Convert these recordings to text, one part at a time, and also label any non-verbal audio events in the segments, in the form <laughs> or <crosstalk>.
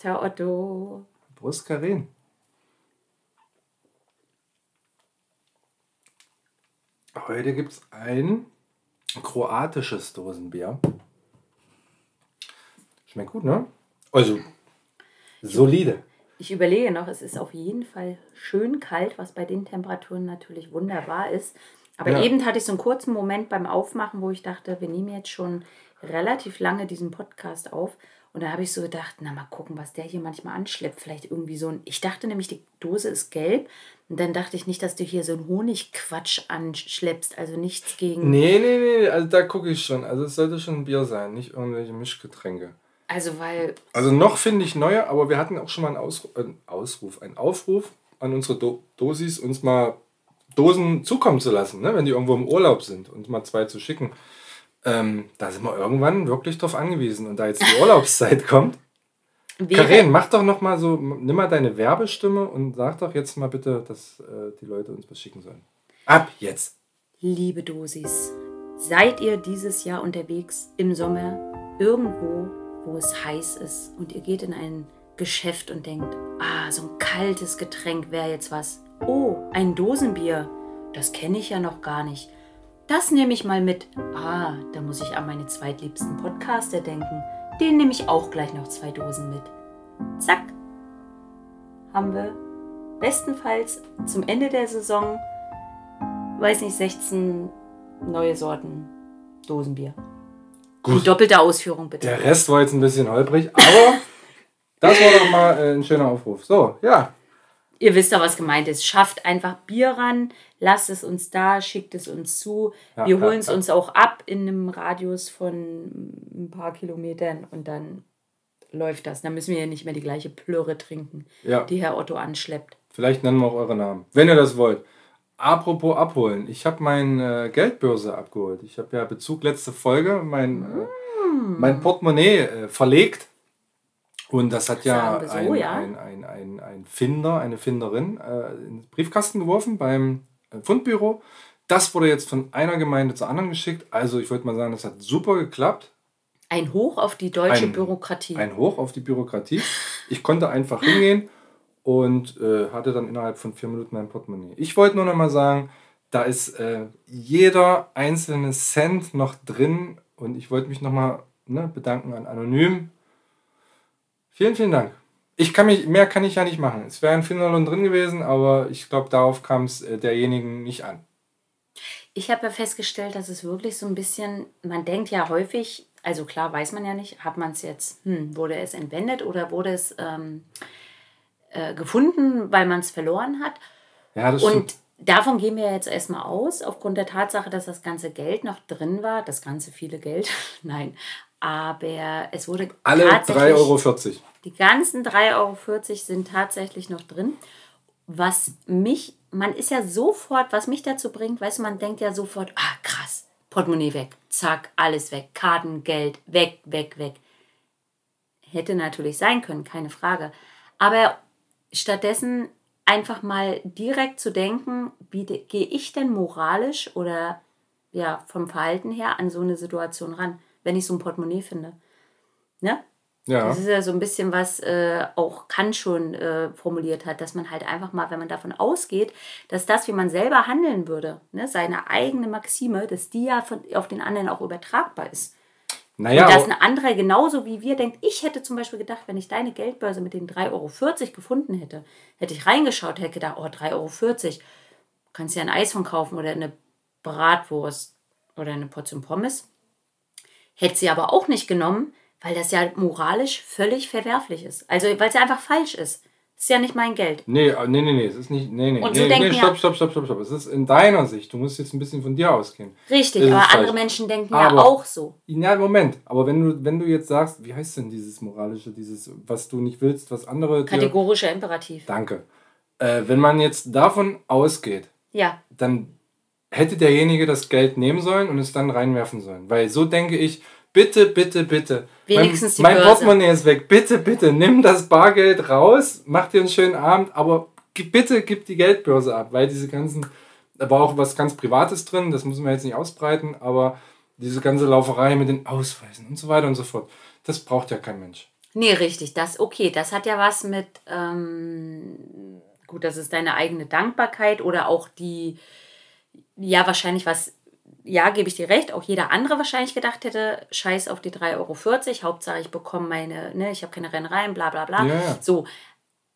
Prost, Herr Otto. Prost, Karin. Heute gibt es ein kroatisches Dosenbier. Schmeckt gut, ne? Also, solide. Ich überlege noch, es ist auf jeden Fall schön kalt, was bei den Temperaturen natürlich wunderbar ist. Aber Ja. eben hatte ich so einen kurzen Moment beim Aufmachen, wo ich dachte, wir nehmen jetzt schon relativ lange diesen Podcast auf. Und da habe ich so gedacht, na mal gucken, was der hier manchmal anschleppt. Vielleicht irgendwie so ein. Ich dachte nämlich, die Dose ist gelb. Und dann dachte ich nicht, dass du hier so einen Honigquatsch anschleppst. Also nichts gegen. Nee, nee, nee, also da gucke ich schon. Also es sollte schon ein Bier sein, nicht irgendwelche Mischgetränke. Also, weil. Also noch finde ich neue, aber wir hatten auch schon mal einen Ausruf, einen Ausruf, einen Aufruf an unsere Do Dosis, uns mal Dosen zukommen zu lassen, ne? wenn die irgendwo im Urlaub sind, uns mal zwei zu schicken. Ähm, da sind wir irgendwann wirklich drauf angewiesen. Und da jetzt die Urlaubszeit kommt, wäre- Karen, mach doch noch mal so, nimm mal deine Werbestimme und sag doch jetzt mal bitte, dass äh, die Leute uns was schicken sollen. Ab jetzt! Liebe Dosis, seid ihr dieses Jahr unterwegs im Sommer irgendwo, wo es heiß ist und ihr geht in ein Geschäft und denkt, ah, so ein kaltes Getränk wäre jetzt was. Oh, ein Dosenbier, das kenne ich ja noch gar nicht. Das nehme ich mal mit. Ah, da muss ich an meine zweitliebsten Podcaster denken. Den nehme ich auch gleich noch zwei Dosen mit. Zack, haben wir bestenfalls zum Ende der Saison weiß nicht, 16 neue Sorten Dosenbier. Gut. In doppelter Ausführung bitte. Der Rest war jetzt ein bisschen holprig, aber <laughs> das war doch mal äh, ein schöner Aufruf. So, ja. Ihr wisst doch, was gemeint ist. Schafft einfach Bier ran, lasst es uns da, schickt es uns zu. Ja, Wir holen es ja. uns auch ab in einem Radius von ein paar Kilometern und dann läuft das. Dann müssen wir ja nicht mehr die gleiche Plörre trinken, die Herr Otto anschleppt. Vielleicht nennen wir auch eure Namen, wenn ihr das wollt. Apropos abholen, ich habe meine äh, Geldbörse abgeholt. Ich habe ja Bezug letzte Folge mein, äh, mein Portemonnaie äh, verlegt. Und das hat ja, so, ein, ja. Ein, ein, ein, ein Finder, eine Finderin äh, in den Briefkasten geworfen beim äh, Fundbüro. Das wurde jetzt von einer Gemeinde zur anderen geschickt. Also ich wollte mal sagen, das hat super geklappt. Ein Hoch auf die deutsche Ein- Bürokratie. Ein Hoch auf die Bürokratie. Ich konnte einfach hingehen und äh, hatte dann innerhalb von vier Minuten mein Portemonnaie. Ich wollte nur noch mal sagen, da ist äh, jeder einzelne Cent noch drin und ich wollte mich noch mal ne, bedanken an Anonym. Vielen, vielen Dank. Ich kann mich, mehr kann ich ja nicht machen. Es wäre ein Finderlohn drin gewesen, aber ich glaube, darauf kam es äh, derjenigen nicht an. Ich habe ja festgestellt, dass es wirklich so ein bisschen, man denkt ja häufig, also klar weiß man ja nicht, hat man es jetzt, hm, wurde es entwendet oder wurde es ähm, äh, gefunden, weil man es verloren hat. Ja, das stimmt. Und davon gehen wir jetzt erstmal aus, aufgrund der Tatsache, dass das ganze Geld noch drin war, das ganze viele Geld, <laughs> nein, aber es wurde Alle tatsächlich- 3,40 Euro. Die ganzen 3,40 Euro sind tatsächlich noch drin. Was mich, man ist ja sofort, was mich dazu bringt, weißt du, man denkt ja sofort, ah krass, Portemonnaie weg, zack, alles weg, Karten, Geld, weg, weg, weg. Hätte natürlich sein können, keine Frage. Aber stattdessen einfach mal direkt zu denken, wie gehe ich denn moralisch oder ja, vom Verhalten her an so eine Situation ran, wenn ich so ein Portemonnaie finde. Ne? Ja. Das ist ja so ein bisschen, was äh, auch Kant schon äh, formuliert hat, dass man halt einfach mal, wenn man davon ausgeht, dass das, wie man selber handeln würde, ne, seine eigene Maxime, dass die ja von, auf den anderen auch übertragbar ist. Naja, Und dass ein anderer genauso wie wir denkt, ich hätte zum Beispiel gedacht, wenn ich deine Geldbörse mit den 3,40 Euro gefunden hätte, hätte ich reingeschaut, hätte gedacht, oh, 3,40 Euro, kannst ja ein Eis von kaufen oder eine Bratwurst oder eine Portion Pommes. Hätte sie aber auch nicht genommen, weil das ja moralisch völlig verwerflich ist. Also, weil es ja einfach falsch ist. Das ist ja nicht mein Geld. Nee, äh, nee, nee, nee, es ist nicht. Nee, nee, Und so nee, nee, ja- stopp, stopp, stopp, stopp, stopp. Es ist in deiner Sicht. Du musst jetzt ein bisschen von dir ausgehen. Richtig, aber falsch. andere Menschen denken ja Aber- auch so. Ja, Moment. Aber wenn du, wenn du jetzt sagst, wie heißt denn dieses moralische, dieses, was du nicht willst, was andere. dir- Kategorischer Imperativ. Danke. Äh, wenn man jetzt davon ausgeht, Ja, dann hätte derjenige das Geld nehmen sollen und es dann reinwerfen sollen. Weil so denke ich, bitte, bitte, bitte. Wenigstens die mein, mein Börse. Portemonnaie ist weg. Bitte, bitte, nimm das Bargeld raus, mach dir einen schönen Abend, aber bitte gib die Geldbörse ab, weil diese ganzen, da war auch was ganz Privates drin, das müssen wir jetzt nicht ausbreiten, aber diese ganze Lauferei mit den Ausweisen und so weiter und so fort, das braucht ja kein Mensch. Nee, richtig. Das, okay, das hat ja was mit, ähm, gut, das ist deine eigene Dankbarkeit oder auch die, ja, wahrscheinlich was, ja, gebe ich dir recht, auch jeder andere wahrscheinlich gedacht hätte, scheiß auf die 3,40 Euro, Hauptsache ich bekomme meine, ne, ich habe keine Rennereien, bla bla bla. Ja. So.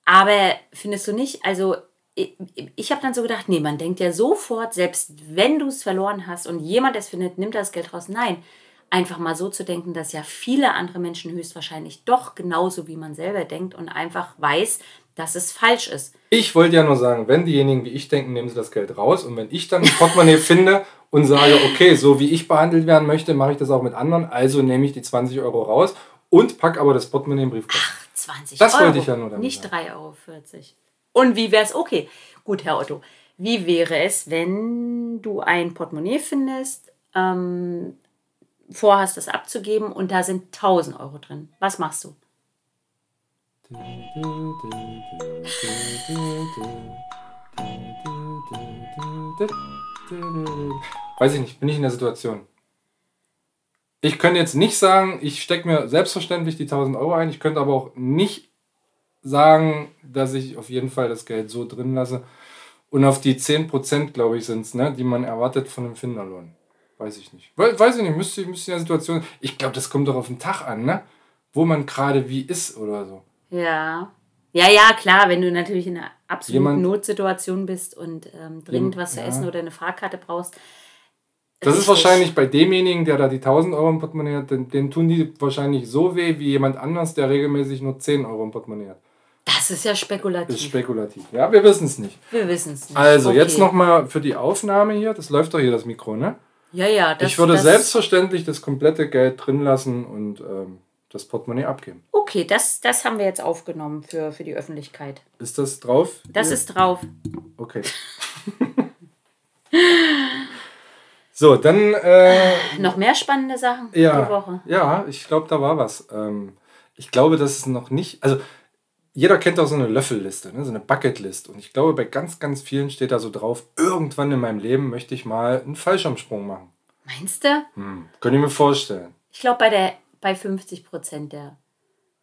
Aber findest du nicht, also ich, ich habe dann so gedacht, nee, man denkt ja sofort, selbst wenn du es verloren hast und jemand es findet, nimmt das Geld raus. Nein, einfach mal so zu denken, dass ja viele andere Menschen höchstwahrscheinlich doch genauso wie man selber denkt und einfach weiß, dass es falsch ist. Ich wollte ja nur sagen, wenn diejenigen wie ich denken, nehmen sie das Geld raus. Und wenn ich dann ein Portemonnaie <laughs> finde und sage, okay, so wie ich behandelt werden möchte, mache ich das auch mit anderen, also nehme ich die 20 Euro raus und packe aber das Portemonnaie im Briefkasten. 20 Das Euro. wollte ich ja nur damit Nicht sagen. 3,40 Euro. Und wie wäre es, okay, gut, Herr Otto, wie wäre es, wenn du ein Portemonnaie findest, ähm, vorhast, das abzugeben und da sind 1000 Euro drin? Was machst du? Weiß ich nicht, bin ich in der Situation. Ich könnte jetzt nicht sagen, ich stecke mir selbstverständlich die 1000 Euro ein. Ich könnte aber auch nicht sagen, dass ich auf jeden Fall das Geld so drin lasse. Und auf die 10%, glaube ich, sind es, ne, die man erwartet von einem Finderlohn. Weiß ich nicht. We weiß ich nicht, müsste, müsste in der Situation. Ich glaube, das kommt doch auf den Tag an, ne? Wo man gerade wie ist oder so. Ja. Ja, ja, klar, wenn du natürlich in einer absoluten Jemand- Notsituation bist und ähm, dringend was zu ja. essen oder eine Fahrkarte brauchst. Das ist wahrscheinlich bei demjenigen, der da die 1000 Euro im Portemonnaie hat, den, den tun die wahrscheinlich so weh wie jemand anders, der regelmäßig nur 10 Euro im Portemonnaie hat. Das ist ja spekulativ. Das ist spekulativ. Ja, wir wissen es nicht. Wir wissen es nicht. Also, Okay. jetzt nochmal für die Aufnahme hier. Das läuft doch hier, das Mikro, ne? Ja, ja. Das, ich würde das, selbstverständlich das komplette Geld drin lassen und ähm, das Portemonnaie abgeben. Okay, das, das haben wir jetzt aufgenommen für, für die Öffentlichkeit. Ist das drauf? Das Hier? ist drauf. Okay. <laughs> so, dann. Äh, Noch mehr spannende Sachen ja, die Woche. ja, ich glaube, da war was. Ähm, ich glaube, das ist noch nicht. Also, jeder kennt auch so eine Löffelliste, ne? so eine Bucketlist. Und ich glaube, bei ganz, ganz vielen steht da so drauf: irgendwann in meinem Leben möchte ich mal einen Fallschirmsprung machen. Meinst du? Hm. Könnt ihr mir vorstellen? Ich glaube, bei, der- bei 50 Prozent der.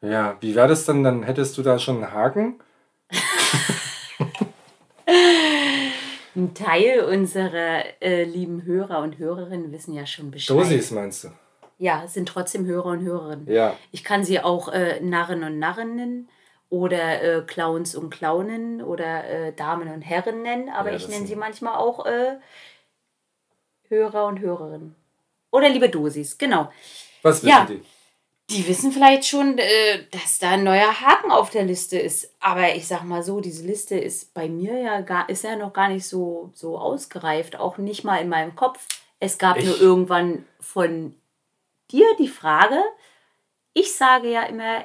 Ja, wie wäre das dann? Dann hättest du da schon einen Haken? <laughs> Ein Teil unserer äh, lieben Hörer und Hörerinnen wissen ja schon Bescheid. Dosis meinst du? Ja, sind trotzdem Hörer und Hörerinnen. Ja. Ich kann sie auch äh, Narren und Narren nennen oder äh, Clowns und Clownen oder äh, Damen und Herren nennen, aber Ja, ich nenne sie manchmal auch äh, Hörer und Hörerinnen. Oder liebe Dosis, genau. Was wissen Ja. die? Die wissen vielleicht schon, äh, dass da ein neuer Haken auf der Liste ist. Aber ich sag mal so, diese Liste ist bei mir ja gar, ist ja noch gar nicht so, so ausgereift, auch nicht mal in meinem Kopf. Es gab nur Ich- irgendwann von dir die Frage. Ich sage ja immer,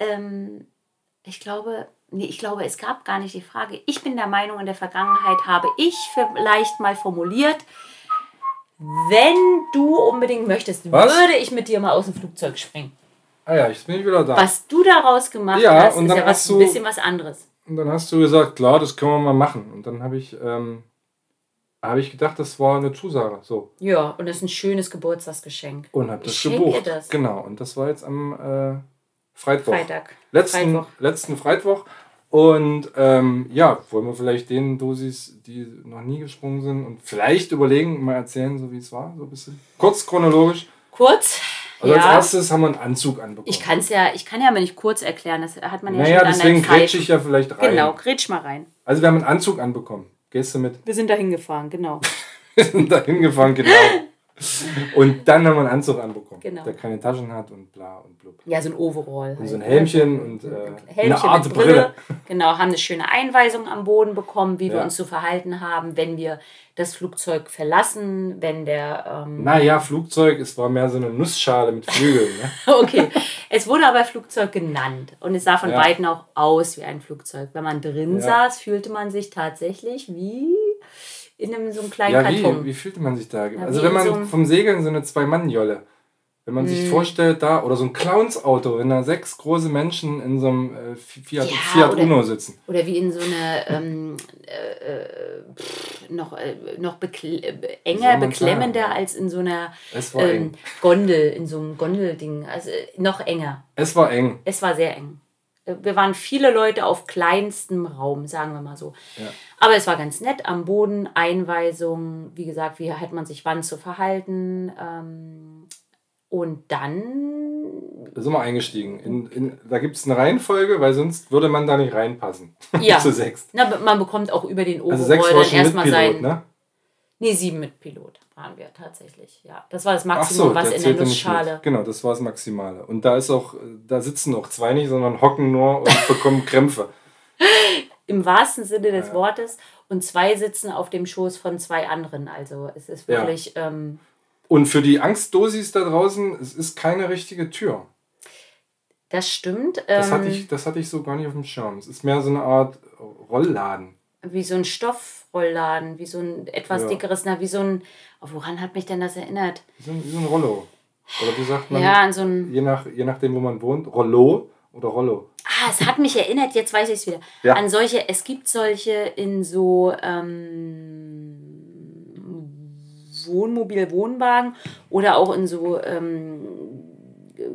ähm, ich glaube, nee, ich glaube, es gab gar nicht die Frage. Ich bin der Meinung, in der Vergangenheit habe ich vielleicht mal formuliert, wenn du unbedingt möchtest, Was? würde ich mit dir mal aus dem Flugzeug springen. Ah ja, jetzt bin ich wieder da. Was du daraus gemacht Ja, hast, und ist dann ja was, hast ein du- bisschen was anderes. Und dann hast du gesagt, klar, das können wir mal machen. Und dann habe ich, ähm, habe ich gedacht, das war eine Zusage. So. Ja, und das ist ein schönes Geburtstagsgeschenk. Und habe das Ich gebucht. das. Genau. Und das war jetzt am äh, Freitag. Freitag. Letzten, Freitag. letzten Freitag. Und ähm, ja, wollen wir vielleicht den Dosis, die noch nie gesprungen sind, und vielleicht überlegen, mal erzählen, so wie es war, so ein bisschen. Kurz chronologisch. Kurz. Also als ja. erstes haben wir einen Anzug anbekommen. Ich kann es ja, ich kann ja mal nicht kurz erklären. Das hat man ja naja, schon an deswegen grätsch ich ja vielleicht rein. Genau, grätsch mal rein. Also wir haben einen Anzug anbekommen. Gehst du mit? Wir sind da hingefahren, genau. <laughs> Wir sind da hingefahren, genau. Und dann haben wir einen Anzug anbekommen, Genau. der keine Taschen hat und bla und blub. Ja, so ein Overall. Und so ein halt, Helmchen ne? und, äh, Helmchen eine Art mit Brille. Genau, haben eine schöne Einweisung am Boden bekommen, wie wir Ja. uns zu verhalten haben, wenn wir das Flugzeug verlassen, wenn der. Ähm, Naja, Flugzeug, es war mehr so eine Nussschale mit Flügeln. Ne? <laughs> Okay, es wurde aber Flugzeug genannt und es sah von Ja. Weitem auch aus wie ein Flugzeug. Wenn man drin Ja. saß, fühlte man sich tatsächlich wie in einem so einem kleinen Ja, Karton. wie, wie fühlte man sich da? Ja, also wenn man so vom Segeln so eine Zwei-Mann-Jolle. Wenn man Mhm. sich vorstellt, da, oder so ein Clowns-Auto, wenn da sechs große Menschen in so einem äh, Fiat, Ja, Fiat oder- Uno sitzen. Oder wie in so einer ähm, äh, äh, pff, noch, äh, noch bekle äh, enger, beklemmender sagen? als in so einer ähm. Gondel, in so einem Gondelding. Also äh, noch enger. Es war eng. Es war sehr eng. Wir waren viele Leute auf kleinstem Raum, sagen wir mal so. Ja. Aber es war ganz nett am Boden, Einweisung, wie gesagt, wie hat man sich wann zu verhalten. Ähm, und dann, Da sind wir eingestiegen. In, in, da gibt es eine Reihenfolge, weil sonst würde man da nicht reinpassen. <laughs> Ja. Zu sechs. na, man bekommt auch über den Also sechs war dann erstmal Pilot, sein. ne? Nee, sieben mit Pilot waren wir tatsächlich. Ja, das war das Maximum, so, was in der Nussschale. Genau, das war das Maximale. Und da ist auch, da sitzen auch zwei nicht, sondern hocken nur und <laughs> bekommen Krämpfe. Im wahrsten Sinne des Ja. Wortes. Und zwei sitzen auf dem Schoß von zwei anderen. Also es ist Ja. wirklich. Ähm, Und für die Angstdosis da draußen, es ist keine richtige Tür. das stimmt. Das, ähm, hatte ich, das hatte ich so gar nicht auf dem Schirm. Es ist mehr so eine Art Rollladen. wie so ein Stoffrollladen, wie so ein etwas Ja. dickeres, na, wie so ein. Oh, woran hat mich denn das erinnert? Wie so ein, wie so ein Rollo. Oder wie sagt man? Ja, an so ein. Je, nach, je nachdem, wo man wohnt. Rollo oder Rollo. Ah, es hat mich erinnert, jetzt weiß ich es wieder. Ja. An solche, es gibt solche in so ähm, Wohnmobil, Wohnwagen oder auch in so ähm,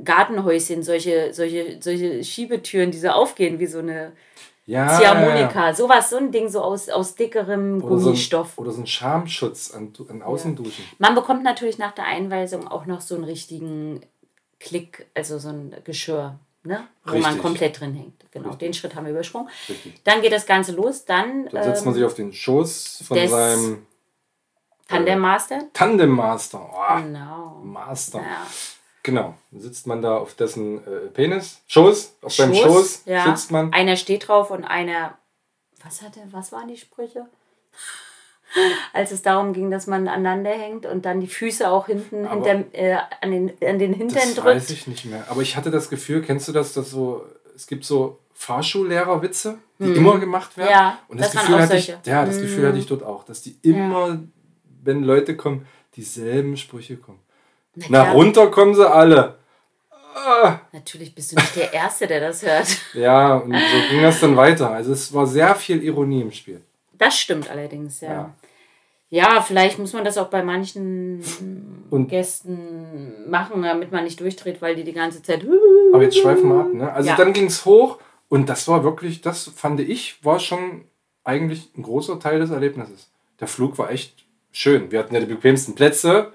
Gartenhäuschen, solche, solche, solche Schiebetüren, die so aufgehen, wie so eine Ja. Ziehharmonika. Sowas, so ein Ding so aus, aus dickerem Oder so, ein, Gummistoff. oder so ein Schamschutz an, an Außenduschen. Man bekommt natürlich nach der Einweisung auch noch so einen richtigen Klick, also so ein Geschirr, ne? wo man Richtig. komplett drin hängt. Genau, Richtig. den Schritt haben wir übersprungen. Richtig. Dann geht das Ganze los. Dann Dann setzt man ähm, sich auf den Schoß von seinem Tandem Master. Tandem Master. Oh, Genau. Master. Ja. Genau. Dann sitzt man da auf dessen äh, Penis. Schoß. Auf seinem Schoß ja. sitzt man. Einer steht drauf und einer. Was hatte, was waren die Sprüche? <laughs> Als es darum ging, dass man aneinander hängt und dann die Füße auch hinten Aber- hinterm, äh, an, den, an den Hintern Das drückt. weiß ich nicht mehr. Aber ich hatte das Gefühl, kennst du das, dass so, es gibt so Fahrschullehrerwitze, die immer gemacht werden. Hm. Ja, und das, das Gefühl hatte ich, solche. ja, das Mhm. Gefühl hatte ich dort auch, dass die immer, wenn Leute kommen, dieselben Sprüche kommen. Na Na, runter kommen sie alle. Ah, Natürlich bist du nicht der Erste, der das hört. <laughs> ja, und so ging das dann weiter. Also es war sehr viel Ironie im Spiel. Das stimmt allerdings, ja. Ja. Ja, vielleicht muss man das auch bei manchen Und- Gästen machen, damit man nicht durchdreht, weil die die ganze Zeit. Aber jetzt schweifen wir ab. Ne? Also Ja. dann ging es hoch und das war wirklich, das fand ich, war schon eigentlich ein großer Teil des Erlebnisses. Der Flug war echt schön. Wir hatten ja die bequemsten Plätze.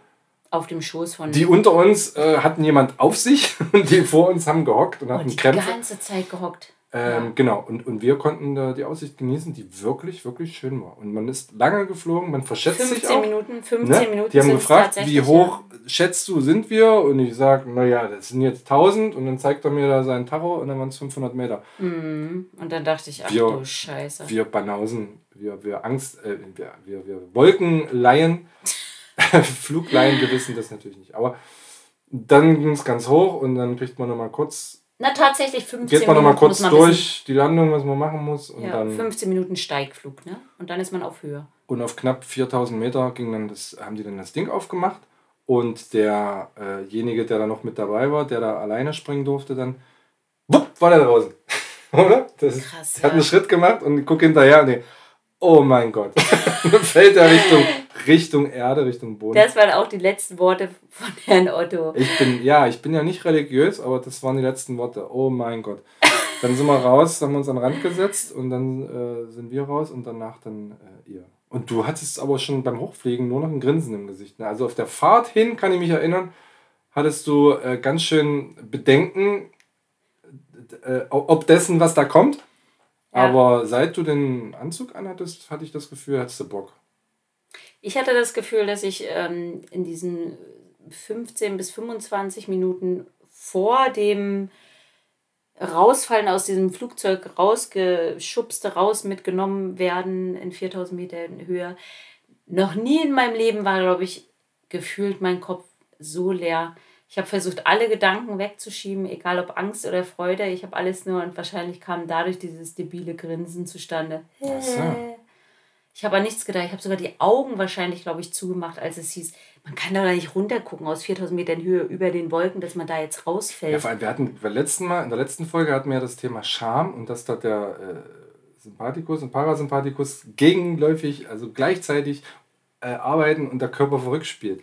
Auf dem Schoß von. Die unter uns äh, hatten jemand auf sich <laughs> und die vor uns haben gehockt und oh, hatten die Krämpfe. ganze Zeit gehockt. Ähm, Genau, und, und wir konnten da die Aussicht genießen, die wirklich, wirklich schön war. Und man ist lange geflogen, man verschätzt sich 15 auch. Minuten, 15 Ne? Minuten. Die haben gefragt, wie hoch schätzt du, sind wir? Und ich sage, naja, das sind jetzt 1000. Und dann zeigt er mir da sein Tacho und dann waren es 500 Meter. Ja. Mhm. Und dann dachte ich, ach Wir- du Scheiße. Wir Banausen, wir, wir Angst, äh, wir, wir, wir Wolkenleihen, <laughs> Flugleihen, wir wissen das natürlich nicht. Aber dann ging es ganz hoch und dann kriegt man nochmal kurz, Na, tatsächlich 15 geht man Minuten. nochmal kurz man durch die Landung, was man machen muss. Und Wissen. Ja, dann 15 Minuten Steigflug, ne? Und dann ist man auf Höhe. Und auf knapp 4000 Meter ging dann das, haben die dann das Ding aufgemacht. Und derjenige, der da noch mit dabei war, der da alleine springen durfte, dann, wupp, war der draußen. <laughs> Oder? Das, Krass, Der hat ja. einen Schritt gemacht und ich gucke hinterher und denk, oh mein Gott. <laughs> fällt er Richtung, Richtung Erde, Richtung Boden. Das waren auch die letzten Worte von Herrn Otto. Ich bin, ja, ich bin ja nicht religiös, aber das waren die letzten Worte. Oh mein Gott. Dann sind wir raus, haben uns an den Rand gesetzt und dann äh, sind wir raus und danach dann äh, ihr. Und du hattest aber schon beim Hochfliegen nur noch ein Grinsen im Gesicht. Ne? Also auf der Fahrt hin, kann ich mich erinnern, hattest du äh, ganz schön Bedenken, äh, ob dessen, was da kommt. Ja. Aber seit du den Anzug anhattest, hatte ich das Gefühl, hattest du Bock. Ich hatte das Gefühl, dass ich ähm, in diesen 15 bis 25 Minuten vor dem Rausfallen aus diesem Flugzeug, rausgeschubste, raus mitgenommen werden in 4000 Meter Höhe, noch nie in meinem Leben war, glaube ich, gefühlt mein Kopf so leer. Ich habe versucht, alle Gedanken wegzuschieben, egal ob Angst oder Freude. Ich habe alles nur und wahrscheinlich kam dadurch dieses debile Grinsen zustande. Ach so. Ich habe an nichts gedacht. Ich habe sogar die Augen wahrscheinlich, glaube ich, zugemacht, als es hieß, man kann da nicht runtergucken aus 4000 Metern Höhe über den Wolken, dass man da jetzt rausfällt. Ja, vor allem, wir hatten beim letzten Mal, in der letzten Folge hatten wir ja das Thema Scham und dass da der äh, Sympathikus und Parasympathikus gegenläufig, also gleichzeitig äh, arbeiten und der Körper verrückt spielt.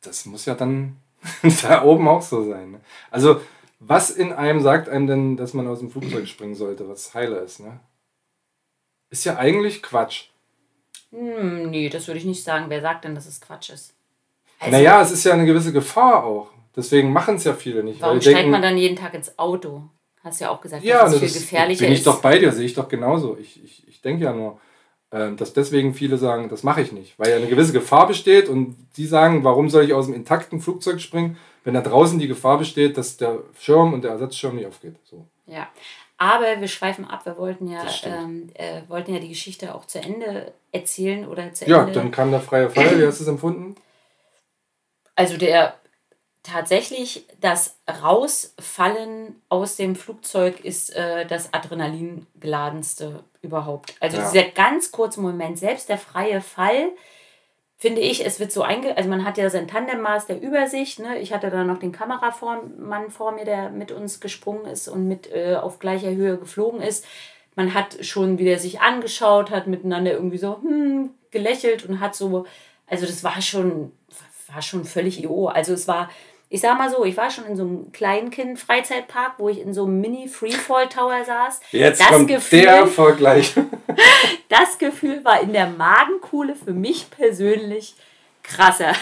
Das muss ja dann <laughs> da oben auch so sein. Ne? Also, was in einem sagt einem denn, dass man aus dem Flugzeug springen sollte, was heiler ist, ne? Ist ja eigentlich Quatsch. Hm, nee, das würde ich nicht sagen. Wer sagt denn, dass es Quatsch ist? Also, naja, es ist ja eine gewisse Gefahr auch. Deswegen machen es ja viele nicht. Warum steigt denken, man dann jeden Tag ins Auto? Hast ja auch gesagt, ja, dass es viel gefährlicher bin ich ist. doch bei dir, sehe ich doch genauso. Ich, ich, ich denke ja nur, ähm, dass deswegen viele sagen, das mache ich nicht, weil ja eine gewisse Gefahr besteht und die sagen, warum soll ich aus dem intakten Flugzeug springen, wenn da draußen die Gefahr besteht, dass der Schirm und der Ersatzschirm nicht aufgeht. So. Ja, aber wir schweifen ab. Wir wollten ja, ähm, äh, wollten ja die Geschichte auch zu Ende erzählen oder zu ja, Ende. Ja, dann kam der freie Fall. Wie hast du es empfunden? Also der tatsächlich das Rausfallen aus dem Flugzeug ist äh, das Adrenalingeladenste überhaupt. Also ja. dieser ganz kurze Moment, selbst der freie Fall finde ich, es wird so einge... Also man hat ja sein Tandemmaß der Übersicht. Ne? Ich hatte da noch den Kameramann vor mir, der mit uns gesprungen ist und mit äh, auf gleicher Höhe geflogen ist. Man hat schon wieder sich angeschaut, hat miteinander irgendwie so hm, gelächelt und hat so... Also das war schon, war schon völlig IO. Also es war ich sag mal so, ich war schon in so einem Kleinkind-Freizeitpark, wo ich in so einem Mini-Freefall-Tower saß. Jetzt das kommt Gefühl, der Vergleich. <laughs> das Gefühl war in der Magenkuhle für mich persönlich krasser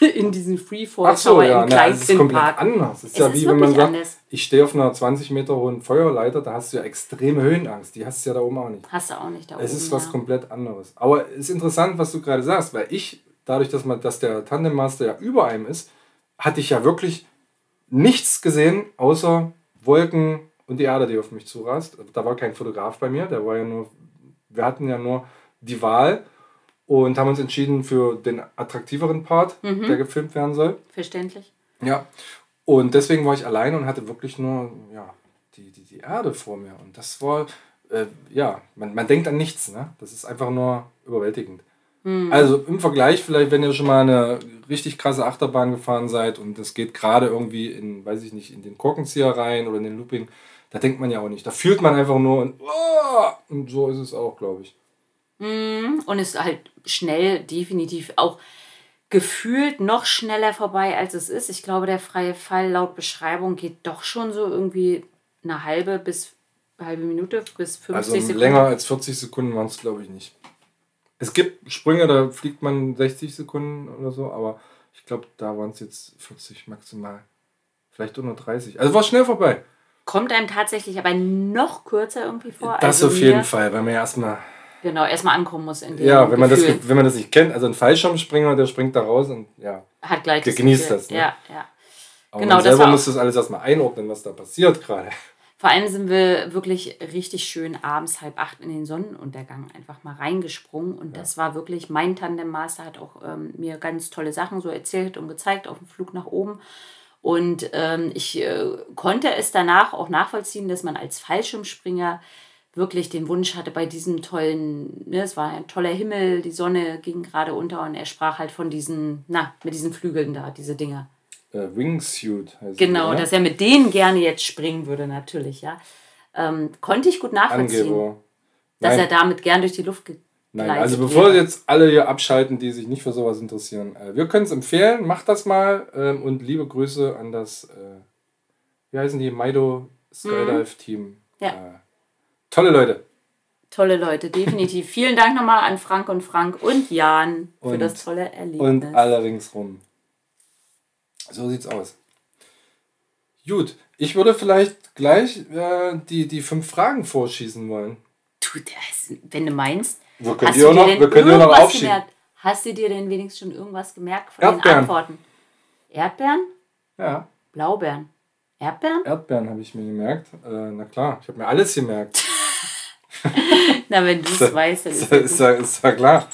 <laughs> in diesem Freefall-Tower so, ja, im Kleinkind-Park. Das ist komplett anders. Das ist es ja ist wie wenn man sagt, anders. ich stehe auf einer 20 Meter hohen Feuerleiter, da hast du ja extreme Höhenangst. Die hast du ja da oben auch nicht. Hast du auch nicht da oben. Es ist was ja. komplett anderes. Aber es ist interessant, was du gerade sagst, weil ich, dadurch, dass, man, dass der Tandemmaster ja über einem ist, hatte ich ja wirklich nichts gesehen, außer Wolken und die Erde, die auf mich zurast. Da war kein Fotograf bei mir, der war ja nur, wir hatten ja nur die Wahl und haben uns entschieden für den attraktiveren Part, mhm. der gefilmt werden soll. Verständlich. Ja. Und deswegen war ich allein und hatte wirklich nur ja, die, die, die Erde vor mir. Und das war, äh, ja, man, man denkt an nichts. Ne? Das ist einfach nur überwältigend. Mhm. Also im Vergleich, vielleicht, wenn ihr schon mal eine richtig krasse Achterbahn gefahren seid und es geht gerade irgendwie in, weiß ich nicht, in den Korkenzieher rein oder in den Looping, da denkt man ja auch nicht. Da fühlt man einfach nur und, oh, und so ist es auch, glaube ich. Mhm. Und ist halt schnell, definitiv auch gefühlt noch schneller vorbei, als es ist. Ich glaube, der freie Fall laut Beschreibung geht doch schon so irgendwie eine halbe bis halbe Minute bis 50 also Sekunden. Länger als 40 Sekunden waren es, glaube ich, nicht. Es gibt Sprünge, da fliegt man 60 Sekunden oder so, aber ich glaube, da waren es jetzt 40 maximal. Vielleicht unter 30. Also war schnell vorbei. Kommt einem tatsächlich aber noch kürzer irgendwie vor. Das also auf jeden Fall, weil man ja erstmal. Genau, erstmal ankommen muss in dem Ja, wenn man, das, wenn man das nicht kennt, also ein Fallschirmspringer, der springt da raus und ja. Hat gleich der genießt das. Ne? Ja, ja. Aber genau, man selber das muss das alles erstmal einordnen, was da passiert gerade. Vor allem sind wir wirklich richtig schön abends halb acht in den Sonnenuntergang einfach mal reingesprungen. Und ja. das war wirklich, mein Tandemmaster hat auch ähm, mir ganz tolle Sachen so erzählt und gezeigt auf dem Flug nach oben. Und ähm, ich äh, konnte es danach auch nachvollziehen, dass man als Fallschirmspringer wirklich den Wunsch hatte bei diesem tollen, ne, es war ein toller Himmel, die Sonne ging gerade unter und er sprach halt von diesen, na, mit diesen Flügeln da, diese Dinger äh, Wingsuit heißt Genau, die, dass er mit denen gerne jetzt springen würde, natürlich, ja. Ähm, konnte ich gut nachvollziehen. Angebo. Dass er damit gern durch die Luft geht. Nein, also bevor wäre. jetzt alle hier abschalten, die sich nicht für sowas interessieren, äh, wir können es empfehlen, macht das mal ähm, und liebe Grüße an das, äh, wie heißen die, Maido Skydive mhm. Team. Ja. Äh, tolle Leute. Tolle Leute, definitiv. Vielen Dank nochmal an Frank und Frank und Jan für und, das tolle Erlebnis. Und alle ringsrum. So sieht's aus. Gut, ich würde vielleicht gleich äh, die, die fünf Fragen vorschießen wollen. Du, das, wenn du meinst. Wir können die auch noch, wir können noch aufschieben. Gemerkt? Hast du dir denn wenigstens schon irgendwas gemerkt von Erdbeeren. den Antworten? Erdbeeren? Ja. Blaubeeren. Erdbeeren? Erdbeeren habe ich mir gemerkt. Äh, na klar, ich habe mir alles gemerkt. <laughs> na, wenn du es weißt, dann ist, ist, ist, ist ja klar.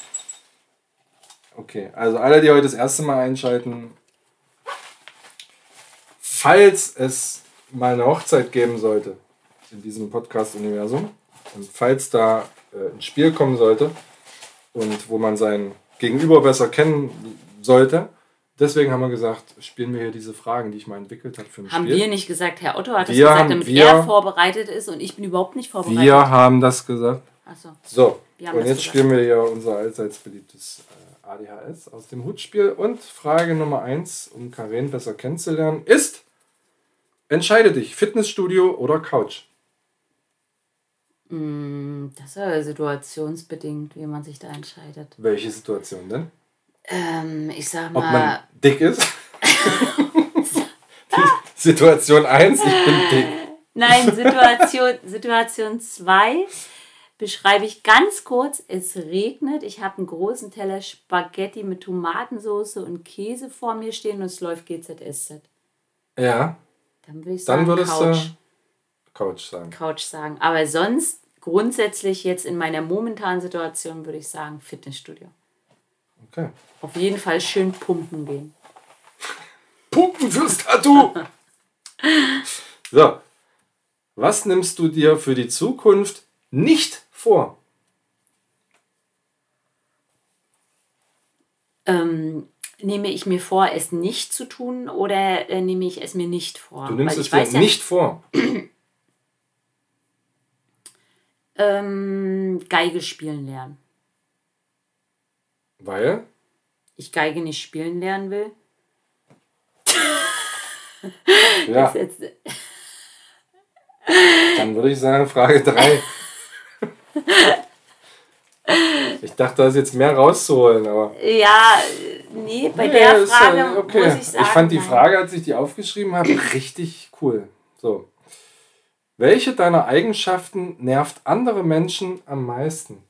Okay, also alle, die heute das erste Mal einschalten, falls es mal eine Hochzeit geben sollte in diesem Podcast-Universum und falls da äh, ein Spiel kommen sollte, und wo man sein Gegenüber besser kennen sollte. Deswegen haben wir gesagt, spielen wir hier diese Fragen, die ich mal entwickelt habe für ein Haben Spiel. wir nicht gesagt, Herr Otto hat es Wir gesagt, damit wir- er vorbereitet ist und ich bin überhaupt nicht vorbereitet. Wir haben das gesagt. Achso. So, haben und das jetzt gesagt. spielen wir ja unser allseits beliebtes äh, ADHS aus dem Hutspiel. Und Frage Nummer 1, um Karen besser kennenzulernen, ist: Entscheide dich, Fitnessstudio oder Couch? Mm, Das ist aber situationsbedingt, wie man sich da entscheidet. Welche Situation denn? Ähm, ich sag Ob man mal, dick ist? <laughs> Situation 1, ich bin dick. nein, Situation, Situation 2 beschreibe ich ganz kurz. Es regnet, ich habe einen großen Teller Spaghetti mit Tomatensauce und Käse vor mir stehen und es läuft GZSZ. Ja, Dann würde ich dann sagen würdest Couch. du Couch sagen. Couch sagen. Aber sonst grundsätzlich jetzt in meiner momentanen Situation würde ich sagen Fitnessstudio. Okay. Auf jeden Fall schön pumpen gehen. Pumpen fürs Tattoo! so, was nimmst du dir für die Zukunft nicht vor? Ähm, nehme ich mir vor, es nicht zu tun oder äh, nehme ich es mir nicht vor? Du nimmst es dir ja, nicht vor. <clears throat> Ähm, Geige spielen lernen. Weil? Ich Geige nicht spielen lernen will. Ja, dann würde ich sagen, Frage 3. Ich dachte, da ist jetzt mehr rauszuholen, aber. ja, nee, bei Nee, der ist ja Frage okay. muss ich sagen. fand die. Frage, als ich die aufgeschrieben habe, richtig cool. So. Welche deiner Eigenschaften nervt andere Menschen am meisten?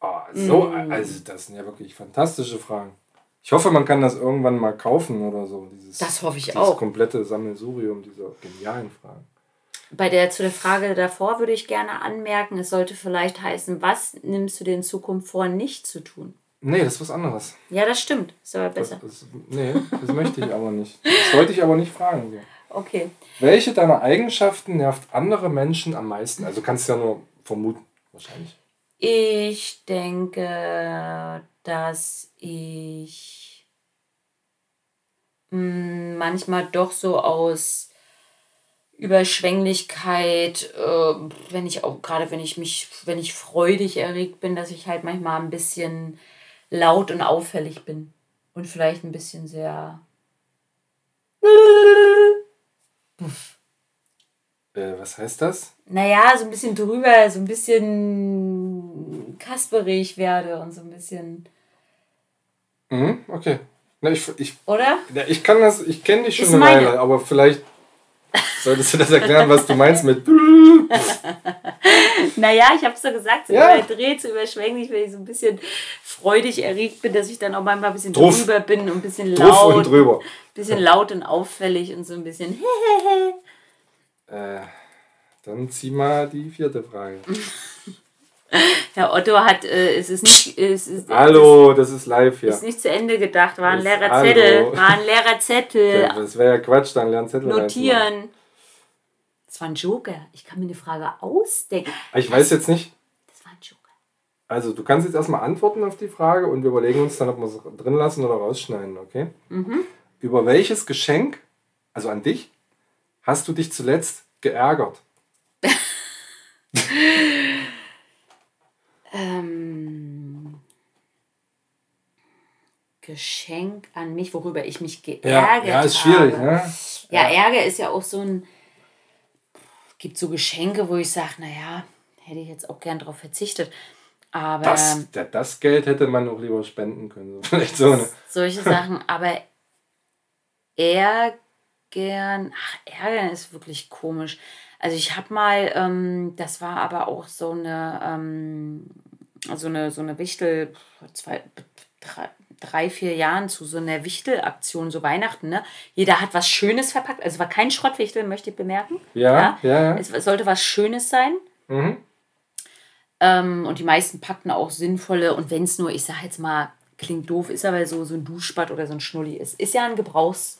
Ah, so, Mm. also das sind ja wirklich fantastische Fragen. Ich hoffe, man kann das irgendwann mal kaufen oder so. Dieses, Das hoffe ich dieses auch. komplette Sammelsurium dieser genialen Fragen. Bei der zu der Frage davor würde ich gerne anmerken, es sollte vielleicht heißen, was nimmst du dir in Zukunft vor, nicht zu tun? Nee, das ist was anderes. Ja, das stimmt. Ist aber Das, besser. das, nee, das möchte ich aber nicht. Das wollte ich aber nicht fragen. So. Okay. Welche deiner Eigenschaften nervt andere Menschen am meisten? Also kannst du ja nur vermuten, wahrscheinlich. Ich denke, dass ich mh, manchmal doch so aus Überschwänglichkeit, äh, wenn ich auch gerade wenn ich mich, wenn ich freudig erregt bin, dass ich halt manchmal ein bisschen laut und auffällig bin und vielleicht ein bisschen sehr Äh, was heißt das? naja, so ein bisschen drüber, so ein bisschen kasperig werde und so ein bisschen, Mhm, okay. Na, ich, ich, oder? na, ich kann das, ich kenne dich schon Ist eine meine. Weile, aber vielleicht solltest du das erklären, was du meinst mit. <laughs> Naja, ich habe es doch gesagt, so Ja. überdreht, so überschwänglich, wenn ich so ein bisschen freudig erregt bin, dass ich dann auch manchmal ein bisschen Druff. drüber bin und ein bisschen Druff laut, und drüber. bisschen laut und auffällig und so ein bisschen. <laughs> Äh, dann zieh mal die vierte Frage. <laughs> Herr Otto hat, äh, es ist nicht, es ist, Hallo, das ist live es hier. ist nicht zu Ende gedacht, war ein leerer. Zettel, war ein leerer Zettel. Ja, das wäre ja Quatsch, dann lernst Zettel reinzumachen. Notieren. Das war ein Joker. Ich kann mir eine Frage ausdenken. Aber Ich weiß jetzt nicht, Das war ein Joker. also du kannst jetzt erstmal antworten auf die Frage und wir überlegen uns dann, ob wir es drin lassen oder rausschneiden, okay? Mhm. Über welches Geschenk, also an dich, hast du dich zuletzt geärgert? <laughs> Ähm, Geschenk an mich, worüber ich mich Ja, geärgert ja ist schwierig, habe. ne? Ja, Ärger ist ja auch so ein. Gibt so Geschenke, wo ich sage, naja, hätte ich jetzt auch gern drauf verzichtet. Aber Das, das Geld hätte man auch lieber spenden können. <laughs> Vielleicht so eine. solche Sachen, aber ärgern, ach, ärgern ist wirklich komisch. Also ich habe mal, ähm, das war aber auch so eine, ähm, so eine, so eine Wichtel, zwei, drei, drei, vier Jahren zu so einer Wichtelaktion, so Weihnachten, ne? Jeder hat was Schönes verpackt, also es war kein Schrottwichtel, möchte ich bemerken. Ja, ja, ja. Es sollte was Schönes sein. Mhm. Ähm, und die meisten packten auch sinnvolle, und wenn es nur, ich sag jetzt mal, klingt doof, ist aber so, so ein Duschbad oder so ein Schnulli ist. Ist ja ein Gebrauchsgegenstand.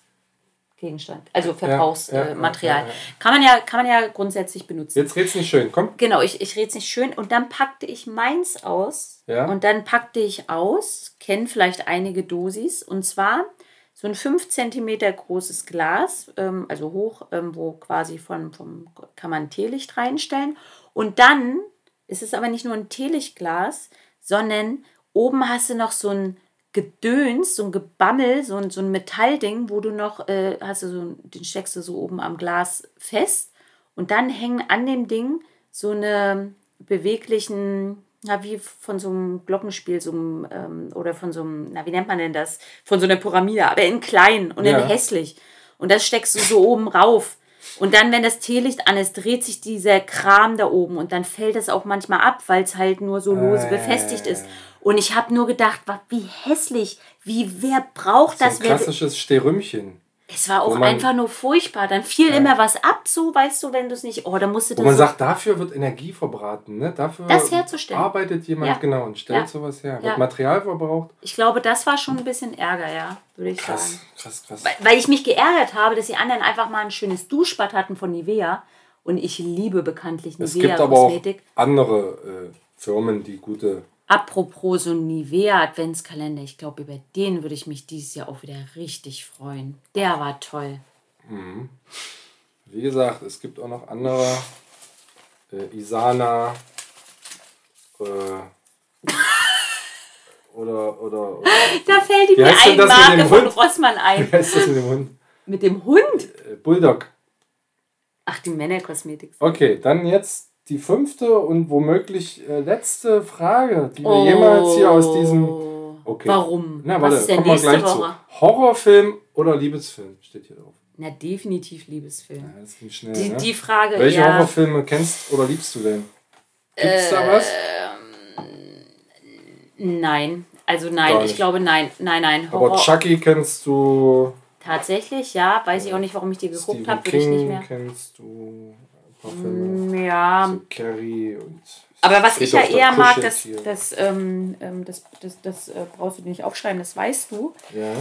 Gegenstand, also Verbrauchsmaterial. ja, ja. Kann, man ja, kann man ja grundsätzlich benutzen. Jetzt red's nicht schön, komm. Genau, ich, ich rede es nicht schön. Und dann packte ich meins aus. Ja. Und dann packte ich aus, kennen vielleicht einige Dosis. Und zwar so ein 5 cm großes Glas, ähm, also hoch, ähm, wo quasi von, vom, kann man Teelicht reinstellen. Und dann ist es aber nicht nur ein Teelichtglas, sondern oben hast du noch so ein Gedöns, so ein Gebammel, so ein, so ein Metallding, wo du noch, äh, hast du so, den steckst du so oben am Glas fest und dann hängen an dem Ding so eine beweglichen, na, wie von so einem Glockenspiel, so einem, ähm, oder von so einem, na, wie nennt man denn das? Von so einer Pyramide, aber in klein und Ja. in hässlich. Und das steckst du so oben rauf. Und dann, wenn das Teelicht an ist, dreht sich dieser Kram da oben und dann fällt es auch manchmal ab, weil es halt nur so lose Äh. befestigt ist. Und ich habe nur gedacht, wie hässlich, wie wer braucht So ein das? Wer, klassisches Sterümchen. es war auch wo man- einfach nur furchtbar. Dann fiel immer was ab, so weißt du, wenn du es nicht. Oh, da musste Wo das. man so, sagt, dafür wird Energie verbraten. Ne? Dafür Das herzustellen. arbeitet jemand Ja. genau und stellt Ja. sowas her. Ja. Wird Material verbraucht. ich glaube, das war schon ein bisschen Ärger, ja, würde ich Krass, sagen. krass, krass. Weil, weil ich mich geärgert habe, dass die anderen einfach mal ein schönes Duschbad hatten von Nivea. Und ich liebe bekanntlich Es Nivea gibt aber auch andere äh, Firmen, die gute. Apropos so Nivea Adventskalender, ich glaube, über den würde ich mich dieses Jahr auch wieder richtig freuen. Der war toll. Wie gesagt, es gibt auch noch andere. Äh, Isana. Äh, <laughs> oder, oder, oder. Da fällt mir eine Marke von? Rossmann ein. Wie heißt das mit dem Hund? Mit dem Hund? Äh, Bulldog. Ach, die Männerkosmetik. Okay, dann jetzt die fünfte und womöglich äh, letzte Frage, die wir Oh. jemals hier aus diesem. Okay. Warum? Na, Was warte, ist denn kommen wir gleich zu. Horrorfilm oder Liebesfilm steht hier drauf. Na, definitiv Liebesfilm. Ja, das ging schnell. Die, ne? die Frage, Welche ja. Horrorfilme kennst oder liebst du denn? Gibt's da was? Nein. Also nein, ich glaube nein. Nein, nein. Aber Horror. Chucky kennst du. Tatsächlich, ja. Weiß ich auch nicht, warum ich die geguckt habe, würde ich nicht King mehr. kennst du. Filme. Ja, So Carrie und. aber was ich ja eher mag, das, das, ähm, ähm, das, das, das äh, brauchst du nicht aufschreiben, das weißt du, Ja.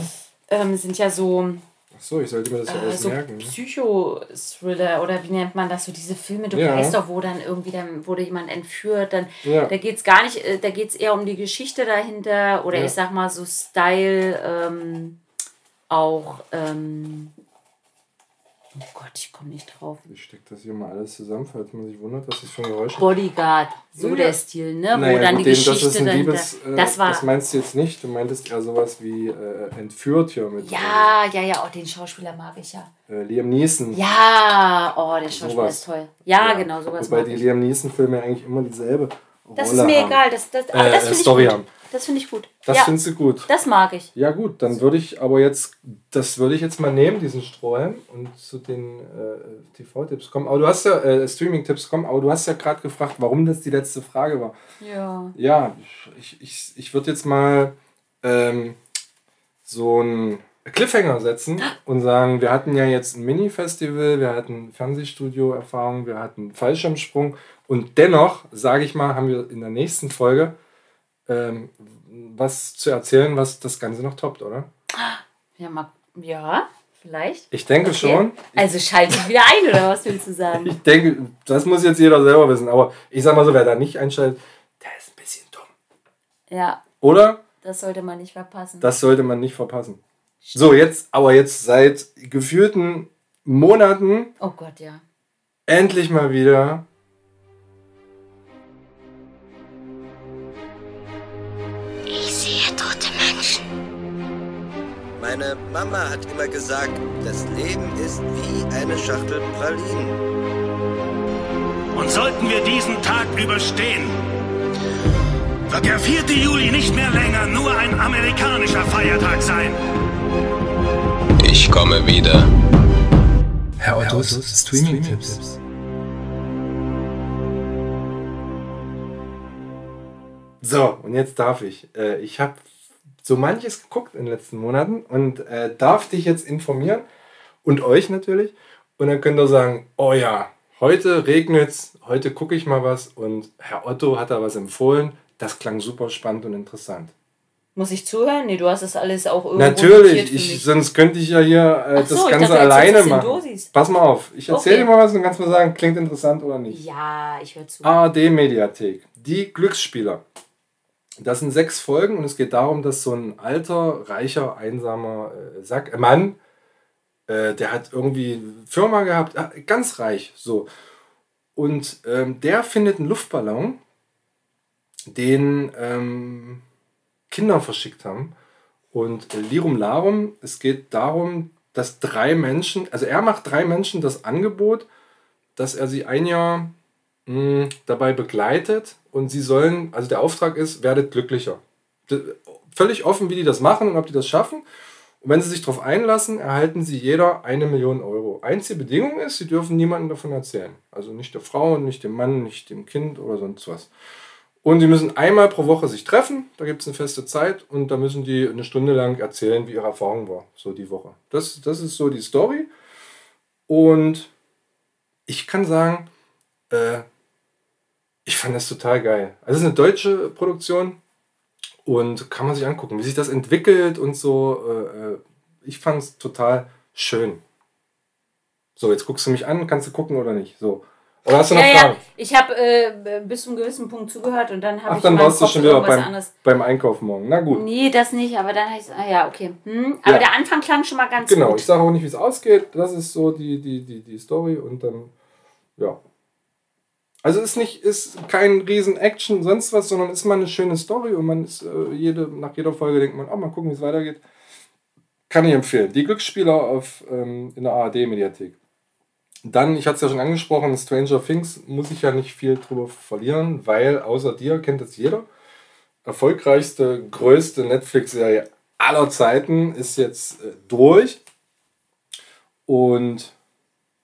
ähm, sind ja so, Achso, ich sollte mir das ja äh, so merken. ne? Psycho-Thriller oder wie nennt man das, so diese Filme, du Ja. weißt doch, wo dann irgendwie, dann wurde jemand entführt, dann, Ja. da geht es gar nicht, äh, da geht es eher um die Geschichte dahinter oder Ja. ich sag mal so Style, ähm, auch, ähm, oh Gott, ich komme nicht drauf. Ich stecke das hier mal alles zusammen, falls man sich wundert, was das für ein Geräusch ist. Bodyguard, so Ja. der Stil, ne? Wo Naja, dann gut, die das Geschichte ist ein dahinter. Liebes, äh, das war. das meinst du jetzt nicht. Du meintest eher sowas wie äh, entführt hier mit ja, ja, ja, oh, den Schauspieler mag ich ja. äh, Liam Neeson. Ja, oh, der Schauspieler Sowas. ist toll. Ja, genau, sowas Wobei die ich. Liam Neeson-Filme eigentlich immer dieselbe Das Rolle ist mir haben. egal, das, das, aber Äh, das äh, Story ich gut. haben. Das finde ich gut. Das ja, findest du gut. das mag ich. Ja gut, dann würde ich aber jetzt, das würde ich jetzt mal nehmen, diesen Strohhalm und zu den äh, TV-Tipps kommen. Aber du hast ja, äh, Streaming-Tipps kommen, aber du hast ja gerade gefragt, warum das die letzte Frage war. Ja. Ja, ich, ich, ich würde jetzt mal ähm, so einen Cliffhanger setzen und sagen, wir hatten ja jetzt ein Mini-Festival, wir hatten Fernsehstudio-Erfahrung, wir hatten Fallschirmsprung und dennoch, sage ich mal, haben wir in der nächsten Folge ähm, was zu erzählen, was das Ganze noch toppt, oder? Ja, mal, ja, vielleicht. Ich denke schon. Also schalte ich wieder ein, oder was willst du sagen? Ich denke, das muss jetzt jeder selber wissen, aber ich sag mal so, wer da nicht einschaltet, der ist ein bisschen dumm. Ja, Oder? das sollte man nicht verpassen. Das sollte man nicht verpassen. So, jetzt, aber jetzt seit gefühlten Monaten oh Gott, ja. endlich mal wieder. Meine Mama hat immer gesagt, das Leben ist wie eine Schachtel Pralinen. Und sollten wir diesen Tag überstehen, wird der 4. Juli nicht mehr länger nur ein amerikanischer Feiertag sein. Ich komme wieder. Herr Ottos Streaming-Tipps. So, und jetzt darf ich. Äh, ich habe so manches geguckt in den letzten Monaten und äh, darf dich jetzt informieren und euch natürlich. Und dann könnt ihr sagen, oh ja, heute regnet's, heute gucke ich mal was und Herr Otto hat da was empfohlen. Das klang super spannend und interessant. Muss ich zuhören? Nee, du hast das alles auch irgendwo Natürlich, ich, sonst könnte ich ja hier äh, so, das ich Ganze dachte, alleine machen. Dosis. Pass mal auf, ich erzähle Okay. dir mal was und kannst mir sagen, klingt interessant oder nicht. Ja, ich höre zu. ARD-Mediathek, die Glücksspieler. Das sind sechs Folgen und es geht darum, dass so ein alter, reicher, einsamer äh, Sack, äh, Mann, äh, der hat irgendwie Firma gehabt, äh, ganz reich, so. Und ähm, der findet einen Luftballon, den ähm, Kinder verschickt haben. Und äh, Lirum Larum, es geht darum, dass drei Menschen, also er macht drei Menschen das Angebot, dass er sie ein Jahr dabei begleitet und sie sollen, also der Auftrag ist, werdet glücklicher. Völlig offen, wie die das machen und ob die das schaffen. Und wenn sie sich darauf einlassen, erhalten sie jeder eine Million Euro. Einzige Bedingung ist, sie dürfen niemandem davon erzählen. Also nicht der Frau, nicht dem Mann, nicht dem Kind oder sonst was. Und sie müssen einmal pro Woche sich treffen, da gibt es eine feste Zeit und da müssen die eine Stunde lang erzählen, wie ihre Erfahrung war, so die Woche. Das, das ist so die Story. Und ich kann sagen, äh, ich fand das total geil. Also es ist eine deutsche Produktion und kann man sich angucken, wie sich das entwickelt und so. Äh, äh, ich fand es total schön. So, jetzt guckst du mich an, kannst du gucken oder nicht? So. Oder hast du noch ja, Fragen? ja, ich habe äh, bis zu einem gewissen Punkt zugehört und dann habe Ach, ich dann in meinem warst du schon wieder beim, anderes. beim Einkauf morgen. Na gut. Nee, das nicht, aber dann habe ich ah ja, okay. Hm, aber Ja. der Anfang klang schon mal ganz Genau, gut. ich sage auch nicht, wie es ausgeht. Das ist so die, die, die, die Story und dann, ja. Also ist nicht, ist kein riesen Action, sonst was, sondern ist mal eine schöne Story und man ist äh, jede, nach jeder Folge denkt man, oh, mal gucken, wie es weitergeht. Kann ich empfehlen. Die Glücksspieler auf, ähm, in der ARD-Mediathek. Dann, ich hatte es ja schon angesprochen, Stranger Things muss ich ja nicht viel drüber verlieren, weil außer dir kennt es jeder. Erfolgreichste, größte Netflix-Serie aller Zeiten ist jetzt äh, durch. Und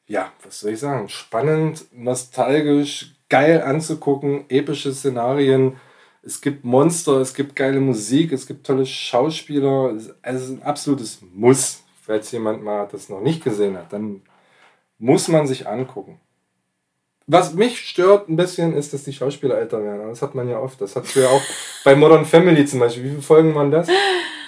ja, was soll ich sagen? Spannend, nostalgisch, geil anzugucken, epische Szenarien. Es gibt Monster, es gibt geile Musik, es gibt tolle Schauspieler. Es ist- Also es ist ein absolutes Muss. Falls jemand mal das noch nicht gesehen hat, dann muss man sich angucken. Was mich stört ein bisschen, ist, dass die Schauspieler älter werden. Das hat man ja oft. Das hat ja auch bei Modern Family zum Beispiel. Wie viele Folgen waren das?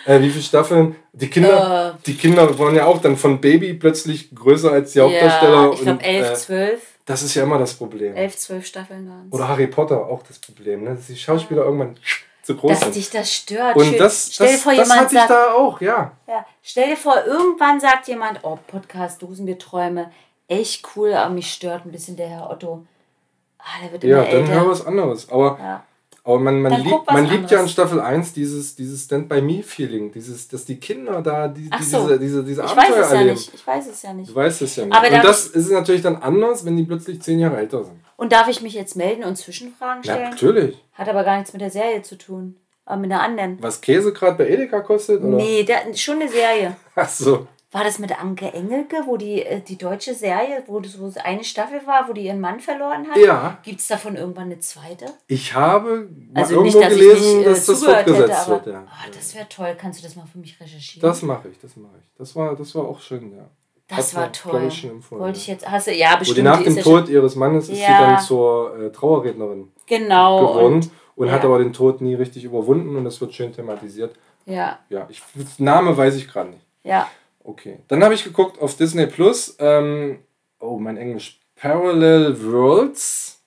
Äh, wie viele Staffeln? Die Kinder, die Kinder waren ja auch dann von Baby plötzlich größer als die Hauptdarsteller. ja, ich glaube und, 11, äh, 12. Das ist ja immer das Problem. 11, 12 Staffeln waren es. Oder Harry Potter auch das Problem, ne? dass die Schauspieler irgendwann zu groß Dass sind. dich das stört. Und das, stell das, vor, das jemand hatte ich sagt, da auch, ja. ja, stell dir vor, irgendwann sagt jemand, oh, Podcast Dosenbierträume, echt cool, aber mich stört ein bisschen der Herr Otto. Ah, der wird immer Ja, dann älter. hör was anderes. Aber, Ja. Aber man, man, liebt, man liebt ja in. Staffel 1 dieses, dieses Stand-by-Me-Feeling, dieses, dass die Kinder da die, so. diese, diese, diese ich Abenteuer weiß es ja erleben. nicht. Ich weiß es ja nicht. Du weißt es ja nicht. Aber Und das ist natürlich dann anders, wenn die plötzlich zehn Jahre älter sind. Und darf ich mich jetzt melden und Zwischenfragen Ja, stellen? natürlich. Hat aber gar nichts mit der Serie zu tun. Aber mit einer anderen. Was Käse gerade bei Edeka kostet? Oder? Nee, der, schon eine Serie. Ach so. War das mit Anke Engelke, wo die, äh, die deutsche Serie, wo das wo es eine Staffel war, wo die ihren Mann verloren hat? Ja. Gibt es davon irgendwann eine zweite? Ich habe Also irgendwo nicht, dass gelesen, ich nicht äh, dass das zugehört hätte, fortgesetzt wird. Ja. ah, das wäre toll. Kannst du das mal für mich recherchieren? Das mache ich, das mache ich. Das war, das war auch schön, ja. Das war toll. ich, Wollte ich jetzt, hast du, ja, Wo bestimmt. die nach dem Tod ihres Mannes ist sie Ja. dann zur äh, Trauerrednerin Genau. geworden und, ja. hat aber den Tod nie richtig überwunden und das wird schön thematisiert. Ja, Ja, ich, Name weiß ich gerade nicht. ja. Okay. Dann habe ich geguckt auf Disney Plus. Ähm, oh, mein Englisch. Parallel Worlds.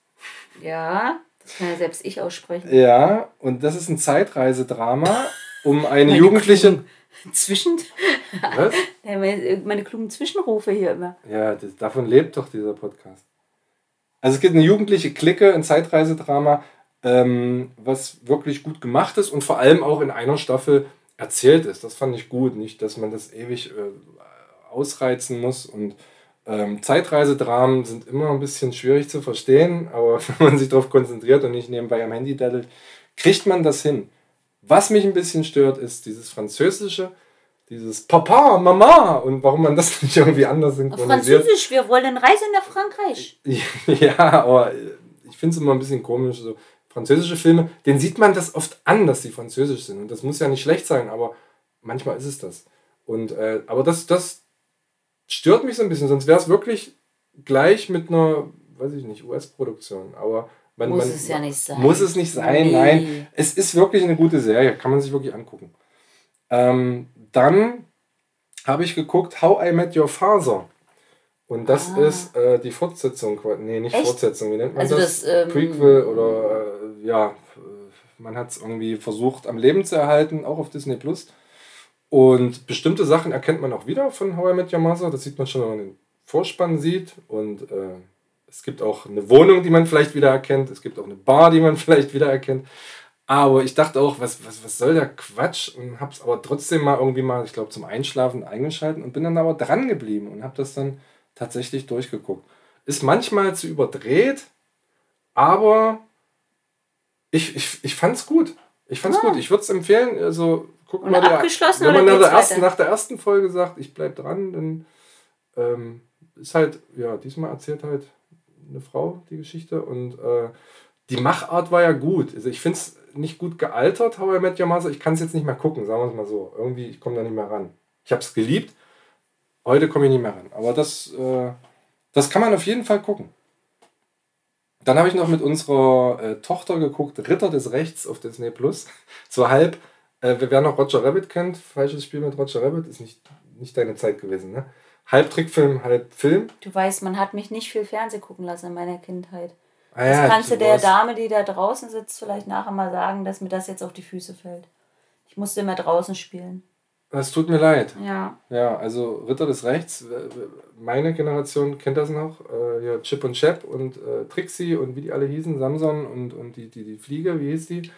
Ja, das kann ja selbst ich aussprechen. Ja, und das ist ein Zeitreisedrama <laughs> um eine Meine Jugendliche. Zwischen. <laughs> Was? Meine, meine klugen Zwischenrufe hier immer. Ja, das, davon lebt doch dieser Podcast. Also es gibt eine jugendliche Clique, ein Zeitreisedrama, ähm, was wirklich gut gemacht ist und vor allem auch in einer Staffel erzählt ist. Das fand ich gut, nicht, dass man das ewig äh, ausreizen muss. Und ähm, Zeitreisedramen sind immer ein bisschen schwierig zu verstehen, aber <laughs> wenn man sich darauf konzentriert und nicht nebenbei am Handy daddelt, kriegt man das hin. Was mich ein bisschen stört, ist dieses Französische, dieses Papa, Mama und warum man das <laughs> nicht irgendwie anders synchronisiert. Französisch, wir wollen Reise nach Frankreich. <laughs> Ja, aber ich finde es immer ein bisschen komisch. So französische Filme, denen sieht man das oft an, dass sie französisch sind. Und das muss ja nicht schlecht sein, aber manchmal ist es das. Und, äh, aber das, das stört mich so ein bisschen, sonst wäre es wirklich gleich mit einer, weiß ich nicht, US-Produktion. Aber Man, Muss man, es ja nicht sein. Muss es nicht sein, Nee. nein. Es ist wirklich eine gute Serie, kann man sich wirklich angucken. Ähm, dann habe ich geguckt How I Met Your Father. Und das ist äh, die Fortsetzung. Nee, nicht Ah. Echt? Fortsetzung, wie nennt man Also das? das, ähm, Prequel oder äh, ja, äh, man hat es irgendwie versucht am Leben zu erhalten, auch auf Disney Plus. Und bestimmte Sachen erkennt man auch wieder von How I Met Your Mother. Das sieht man schon, wenn man den Vorspann sieht. Und äh, es gibt auch eine Wohnung, die man vielleicht wieder erkennt. Es gibt auch eine Bar, die man <laughs> vielleicht wieder erkennt. Aber ich dachte auch, was, was, was soll der Quatsch? Und habe es aber trotzdem mal irgendwie mal, ich glaube, zum Einschlafen eingeschalten und bin dann aber dran geblieben und habe das dann tatsächlich durchgeguckt. Ist manchmal zu überdreht, aber ich, ich, ich fand es gut. Ich fand's gut. Ich würde es empfehlen. Also, guck Ah. Mal, der, wenn man oder nach der, ersten, nach der ersten Folge sagt, ich bleib dran, dann ähm, ist halt, ja, diesmal erzählt halt eine Frau die Geschichte und äh, die Machart war ja gut. Also ich finde es nicht gut gealtert, How I Met Your Mother. Ich kann es jetzt nicht mehr gucken, sagen wir es mal so. Irgendwie, ich komme da nicht mehr ran. Ich habe es geliebt, heute komme ich nicht mehr ran. Aber das, äh, das kann man auf jeden Fall gucken. Dann habe ich noch mit unserer äh, Tochter geguckt, Ritter des Rechts auf Disney Plus. <laughs> So halb, äh, wer noch Roger Rabbit kennt, falsches Spiel mit Roger Rabbit, ist nicht, nicht deine Zeit gewesen, ne? Halb Trickfilm, halb Film. Du weißt, man hat mich nicht viel Fernsehen gucken lassen in meiner Kindheit. Ah Das ja, kannst du der Dame, die da draußen sitzt, vielleicht nachher mal sagen, dass mir das jetzt auf die Füße fällt. Ich musste immer draußen spielen. Es tut mir leid. Ja. Ja, also Ritter des Rechts, meine Generation kennt das noch. Äh, ja, Chip und Chap und äh, Trixie und wie die alle hießen, Samson und, und die, die, die Fliege, wie hieß die?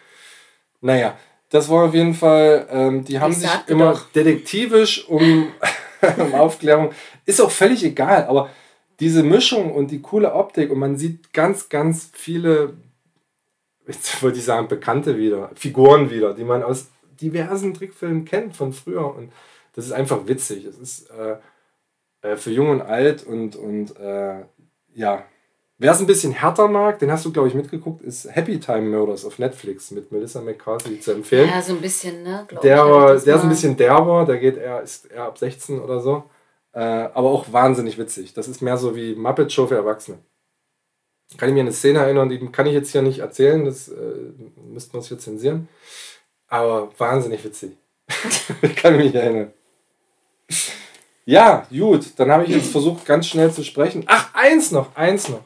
Naja, das war auf jeden Fall, ähm, die haben sich immer doch. detektivisch um, <laughs> um Aufklärung. Ist auch völlig egal, aber diese Mischung und die coole Optik und man sieht ganz, ganz viele, jetzt wollte ich sagen, Bekannte wieder, Figuren wieder, die man aus diversen Trickfilmen kennt von früher und das ist einfach witzig. Es ist äh, äh, für jung und alt und, und äh, ja, wer es ein bisschen härter mag, den hast du, glaube ich, mitgeguckt, ist Happy Time Murders auf Netflix mit Melissa McCarthy zu empfehlen. Ja, so ein bisschen, ne? glaub Der, war, der ist ein bisschen derber, der geht eher, ist eher ab 16 oder so. Äh, aber auch wahnsinnig witzig. Das ist mehr so wie Muppet Show für Erwachsene. Kann ich mir eine Szene erinnern, die kann ich jetzt hier nicht erzählen, das äh, müssten wir uns hier zensieren. Aber wahnsinnig witzig. ich <laughs> kann mich erinnern. Ja, gut, dann habe ich jetzt versucht, ganz schnell zu sprechen. Ach, eins noch, eins noch.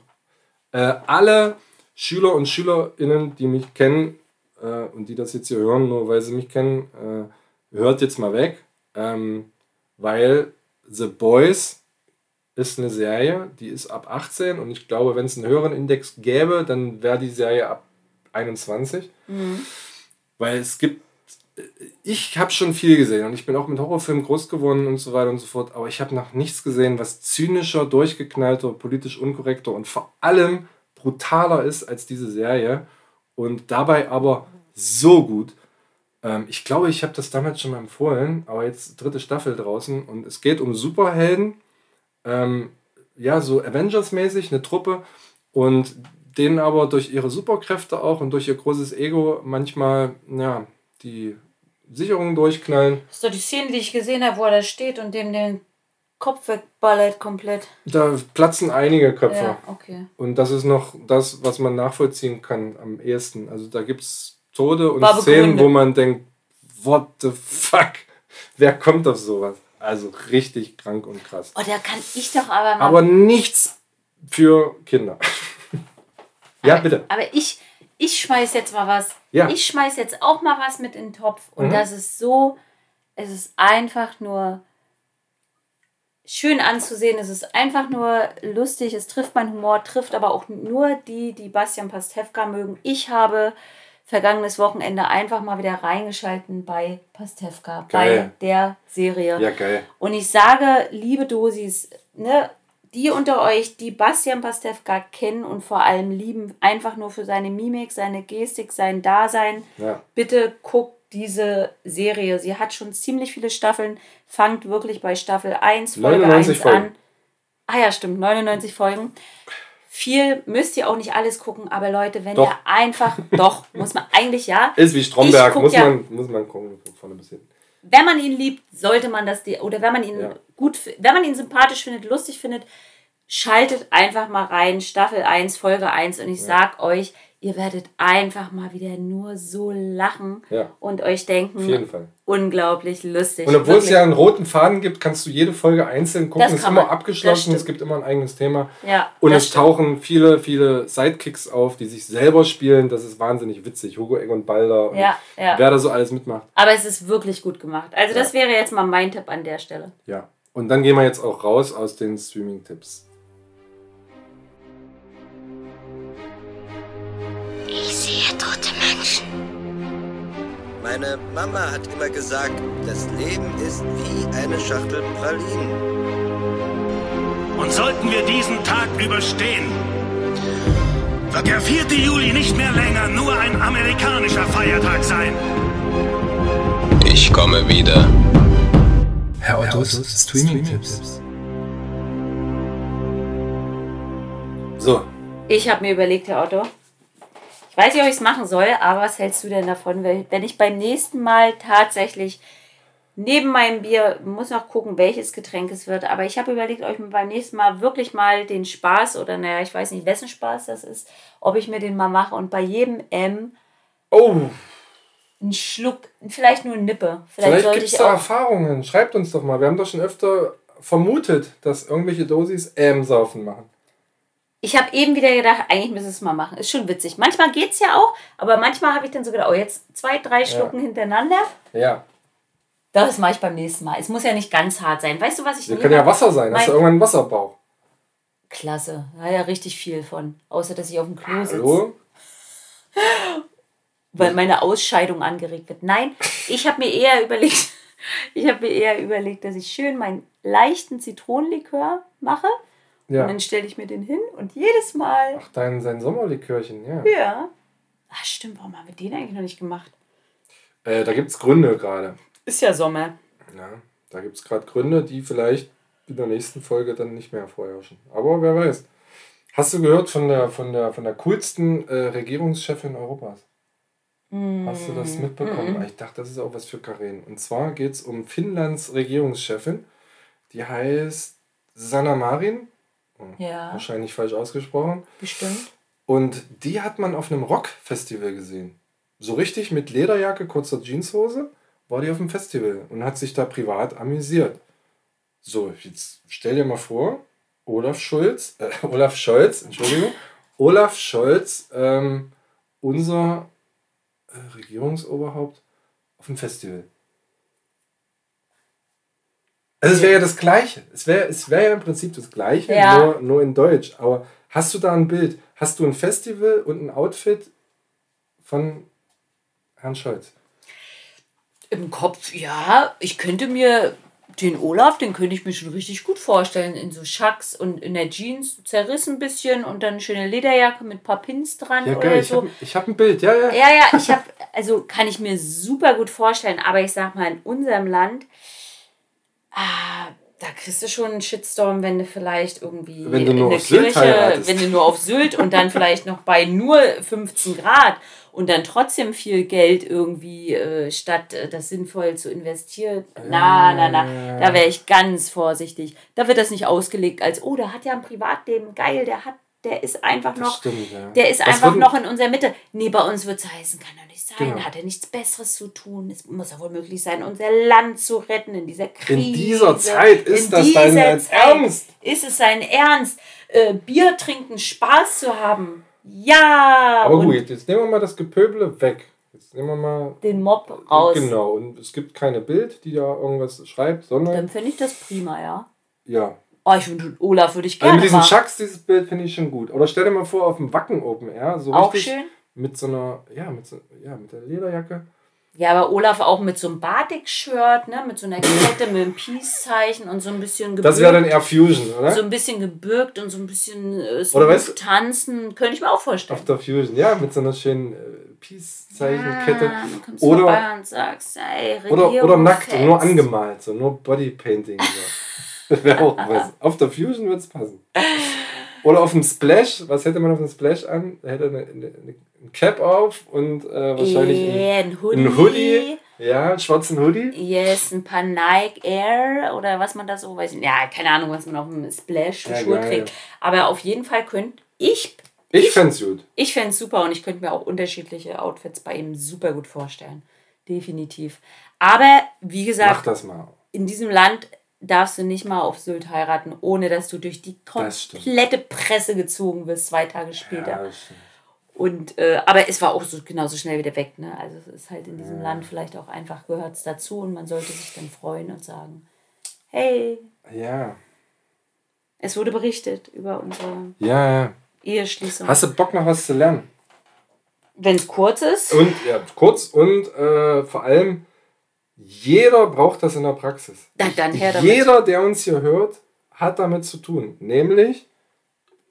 Äh, alle Schüler und Schülerinnen, die mich kennen äh, und die das jetzt hier hören, nur weil sie mich kennen, äh, hört jetzt mal weg, ähm, weil The Boys ist eine Serie, die ist ab 18 und ich glaube, wenn es einen höheren Index gäbe, dann wäre die Serie ab 21. Weil es gibt, ich habe schon viel gesehen und ich bin auch mit Horrorfilmen groß geworden und so weiter und so fort, aber ich habe noch nichts gesehen, was zynischer, durchgeknallter, politisch unkorrekter und vor allem brutaler ist als diese Serie und dabei aber so gut. Ähm, ich glaube, ich habe das damals schon mal empfohlen, aber jetzt dritte Staffel draußen und es geht um Superhelden, ähm, ja, so Avengers-mäßig, eine Truppe und denen aber durch ihre Superkräfte auch und durch ihr großes Ego manchmal, ja, die Sicherungen durchknallen. Das ist doch die Szene, die ich gesehen habe, wo er da steht und dem den Kopf wegballert komplett. Da platzen einige Köpfe. Ja, okay. Und das ist noch das, was man nachvollziehen kann am ehesten. Also da gibt es Tode und War Szenen, begründet. wo man denkt, what the fuck? Wer kommt auf sowas? Also richtig krank und krass. Oh, da kann ich doch aber mal. Aber nichts für Kinder. Ja, bitte. Aber ich, ich schmeiß jetzt mal was. Ja. Ich schmeiß jetzt auch mal was mit in den Topf. Und Mhm. das ist so, es ist einfach nur schön anzusehen. Es ist einfach nur lustig. Es trifft meinen Humor, trifft aber auch nur die, die Bastian Pastewka mögen. Ich habe vergangenes Wochenende einfach mal wieder reingeschalten bei Pastewka, Geil. bei der Serie. Ja, geil. Und ich sage, liebe Dosis, ne, die unter euch, die Bastian Pastewka kennen und vor allem lieben, einfach nur für seine Mimik, seine Gestik, sein Dasein, Ja. bitte guckt diese Serie. Sie hat schon ziemlich viele Staffeln, fangt wirklich bei Staffel 1, Folge 99 1 Folgen. an. Ah ja, stimmt, 99 Folgen. Viel müsst ihr auch nicht alles gucken, aber Leute, wenn Doch. ihr einfach, doch, muss man eigentlich ja, Ist wie Stromberg, muss, ja- man, muss man gucken, von vorne bis hinten. Wenn man ihn liebt, sollte man das, oder wenn man ihn Ja. gut, wenn man ihn sympathisch findet, lustig findet, schaltet einfach mal rein, Staffel 1, Folge 1 und ich sag euch, Ihr werdet einfach mal wieder nur so lachen Ja. und euch denken, Auf jeden Fall. unglaublich lustig. Und obwohl es Wirklich. ja einen roten Faden gibt, kannst du jede Folge einzeln gucken. Das Es ist immer man. Abgeschlossen, stimmt. es gibt immer ein eigenes Thema. Ja, Und es tauchen viele, viele Sidekicks auf, die sich selber spielen. Das ist wahnsinnig witzig. Hugo Egon Balder und Ja, wer da so alles mitmacht. Aber es ist wirklich gut gemacht. Also das wäre jetzt mal mein Tipp an der Stelle. Ja. Und dann gehen wir jetzt auch raus aus den Streaming-Tipps. Meine Mama hat immer gesagt, das Leben ist wie eine Schachtel Pralinen. Und sollten wir diesen Tag überstehen, wird der 4. Juli nicht mehr länger nur ein amerikanischer Feiertag sein. Ich komme wieder. Herr Ottos Streaming-Tipps. So, Ich habe mir überlegt, Herr Otto, weiß nicht, ob ich es machen soll, aber was hältst du denn davon, wenn ich beim nächsten Mal tatsächlich neben meinem Bier, muss noch gucken, welches Getränk es wird, aber ich habe überlegt, ob ich mir beim nächsten Mal wirklich mal den Spaß oder naja, ich weiß nicht, wessen Spaß das ist, ob ich mir den mal mache und bei jedem M oh, einen Schluck, vielleicht nur eine Nippe. Vielleicht, vielleicht sollte es ich da auch. Erfahrungen. Schreibt uns doch mal. Wir haben doch schon öfter vermutet, dass irgendwelche Dosis M-Saufen machen. Ich habe eben wieder gedacht, eigentlich müssen wir es mal machen. Ist schon witzig. Manchmal geht es ja auch, aber manchmal habe ich dann so gedacht, oh, jetzt zwei, drei Schlucken hintereinander. Ja, Das mache ich beim nächsten Mal. Es muss ja nicht ganz hart sein. Weißt du, was ich wir nie können ja? Wasser sein. Hast du irgendwann einen Wasserbauch? Klasse. Da hat ja richtig viel von. Außer, dass ich auf dem Klo sitze. Hallo? Weil meine Ausscheidung angeregt wird. Nein, ich habe mir eher überlegt, <laughs> ich habe mir eher überlegt, dass ich schön meinen leichten Zitronenlikör mache. Und Ja. dann stelle ich mir den hin und jedes Mal. Ach, dein, sein Sommerlikörchen, ja. Ja. Ach, stimmt. Warum haben wir den eigentlich noch nicht gemacht? Äh, da gibt es Gründe gerade. Ist ja Sommer. Ja, da gibt es gerade Gründe, die vielleicht in der nächsten Folge dann nicht mehr vorherrschen. Aber wer weiß. Hast du gehört von der, von der, von der coolsten äh, Regierungschefin Europas? Hast du das mitbekommen? Ich dachte, das ist auch was für Karin. Und zwar geht es um Finnlands Regierungschefin. Die heißt Sanna Marin. Ja, Wahrscheinlich falsch ausgesprochen. bestimmt. Und die hat man auf einem Rockfestival gesehen. So richtig mit Lederjacke, kurzer Jeanshose, war die auf dem Festival und hat sich da privat amüsiert. So, jetzt stell dir mal vor, Olaf Schulz, äh, <laughs> Olaf Scholz, Entschuldigung, Olaf Scholz, ähm, unser äh, Regierungsoberhaupt, auf dem Festival. Also es wäre ja das Gleiche. Es wäre es wär ja im Prinzip das Gleiche, Ja. nur, nur in Deutsch. Aber hast du da ein Bild? Hast du ein Festival und ein Outfit von Herrn Scholz? Im Kopf, ja, ich könnte mir den Olaf, den könnte ich mir schon richtig gut vorstellen. In so Schacks und in der Jeans, zerrissen ein bisschen und dann eine schöne Lederjacke mit ein paar Pins dran Ja, oder geil. Ich so. habe ich hab ein Bild. Ja, ja. Ja, ja, <laughs> ich habe, also kann ich mir super gut vorstellen, aber ich sag mal, in unserem Land, ah, da kriegst du schon einen Shitstorm, wenn du vielleicht irgendwie Wenn du nur in der auf Sylt Kirche, heiratest. wenn du nur auf Sylt und dann vielleicht noch bei nur 15 Grad und dann trotzdem viel Geld irgendwie äh, statt äh, das sinnvoll zu investieren. Na, na, na, da wäre ich ganz vorsichtig. Da wird das nicht ausgelegt als, oh, der hat ja ein Privatleben, geil, der hat, der ist einfach Das noch stimmt, ja. der ist Was einfach noch in unserer Mitte. Nee, bei uns wird es heißen, kann doch nicht sein. Genau. Hat er nichts Besseres zu tun? Es muss ja wohl möglich sein, unser Land zu retten in dieser Krise. In dieser Zeit ist In das dein Ernst? Ist es sein Ernst, äh, Bier trinken, Spaß zu haben? Ja! Aber gut, jetzt, jetzt nehmen wir mal das Gepöbele weg. Jetzt nehmen wir mal. den Mob raus. Genau, und es gibt keine Bild, die da irgendwas schreibt, sondern. Dann finde ich das prima, ja. ja. Oh, ich finde, Olaf würde ich Also gerne mit diesen. Chucks, dieses Bild finde ich schon gut. Oder stell dir mal vor, auf dem Wacken Open Air, so Auch richtig schön. mit so einer, ja, mit so, ja, mit der Lederjacke. Ja, aber Olaf auch mit so einem Batik-Shirt, ne? mit so einer Kette, mit einem Peace-Zeichen und so ein bisschen gebürgt. Das wäre dann eher Fusion, oder? so ein bisschen gebürgt und so ein bisschen äh, so Oder weißt tanzen, könnte ich mir auch vorstellen. After Fusion, ja, mit so einer schönen äh, Peace-Zeichenkette. Ja, Oder- sagst, ey, Oder, oder nackt, nur angemalt, so nur Bodypainting. So. <laughs> Das wäre auch was. Auf der Fusion wird es passen. Oder auf dem Splash, was hätte man auf dem Splash an? Da hätte er eine, eine, eine ein Cap auf und äh, wahrscheinlich Yeah, ein Hoodie. ein, ein Hoodie. Ja, einen schwarzen Hoodie. Yes, ein paar Nike Air oder was man da so, weiß ich. Ja, keine Ahnung, was man auf dem Splash für Ja, Schuhe geil. trägt. Aber auf jeden Fall könnte ich Ich fänd's gut. Ich fände es super und ich könnte mir auch unterschiedliche Outfits bei ihm super gut vorstellen. Definitiv. Aber wie Mach gesagt, das mal. in diesem Land darfst du nicht mal auf Sylt heiraten, ohne dass du durch die komplette Presse gezogen wirst, zwei Tage später. Ja. Und, äh, aber es war auch so genauso schnell wieder weg. Ne? Also es ist halt in diesem Land vielleicht auch einfach gehört es dazu und man sollte sich dann freuen und sagen, hey, ja. es wurde berichtet über unsere Ja, ja. Eheschließung. Hast du Bock noch was zu lernen? Wenn es kurz ist, Und ja, kurz und äh, vor allem, jeder braucht das in der Praxis. dann, dann her damit. Jeder, der uns hier hört, hat damit zu tun. Nämlich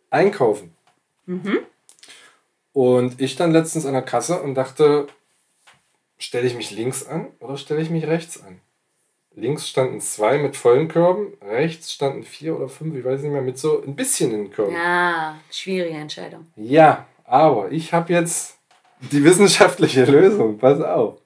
einkaufen. Mhm. Und ich stand letztens an der Kasse und dachte, stelle ich mich links an oder stelle ich mich rechts an? Links standen zwei mit vollen Körben, rechts standen vier oder fünf, ich weiß nicht mehr, mit so ein bisschen in den Körben. Ja, schwierige Entscheidung. Ja, aber ich habe jetzt die wissenschaftliche Lösung. Pass auf.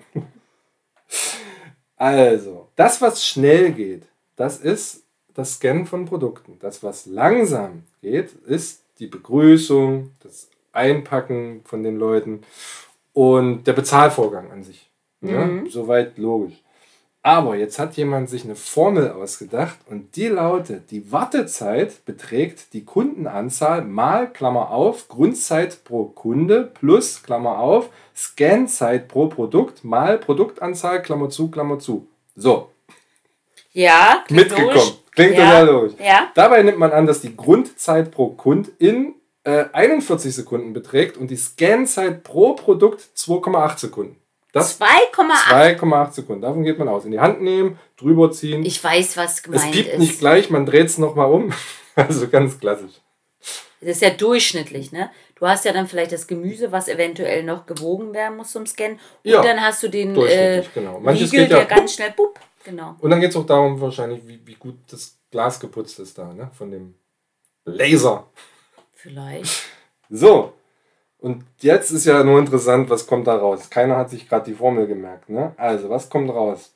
Also, das, was schnell geht, das ist das Scannen von Produkten. Das, was langsam geht, ist die Begrüßung, das Einpacken von den Leuten und der Bezahlvorgang an sich. Ja, soweit logisch. Aber jetzt hat jemand sich eine Formel ausgedacht und die lautet, die Wartezeit beträgt die Kundenanzahl mal, Klammer auf, Grundzeit pro Kunde plus, Klammer auf, Scanzeit pro Produkt mal Produktanzahl, Klammer zu, Klammer zu. So, Ja, klingt mitgekommen. logisch. Klingt ja. total logisch. Ja, Dabei nimmt man an, dass die Grundzeit pro Kund in äh, 41 Sekunden beträgt und die Scanzeit pro Produkt 2,8 Sekunden. Das 2,8. 2,8 Sekunden. Davon geht man aus. In die Hand nehmen, drüber ziehen. Ich weiß, was es gemeint piept ist. nicht gleich, man dreht es nochmal um. <laughs> Also ganz klassisch. Das ist ja durchschnittlich, ne? Du hast ja dann vielleicht das Gemüse, was eventuell noch gewogen werden muss zum Scannen. Und Ja, dann hast du den äh, durchschnittlich, genau. Manches Riegel, geht ja- der ganz schnell, bupp, genau. Und dann geht es auch darum, wahrscheinlich, wie, wie gut das Glas geputzt ist da, ne? Von dem Laser. Vielleicht. So. Und jetzt ist ja nur interessant, was kommt da raus. Keiner hat sich gerade die Formel gemerkt. Ne? Also, was kommt raus?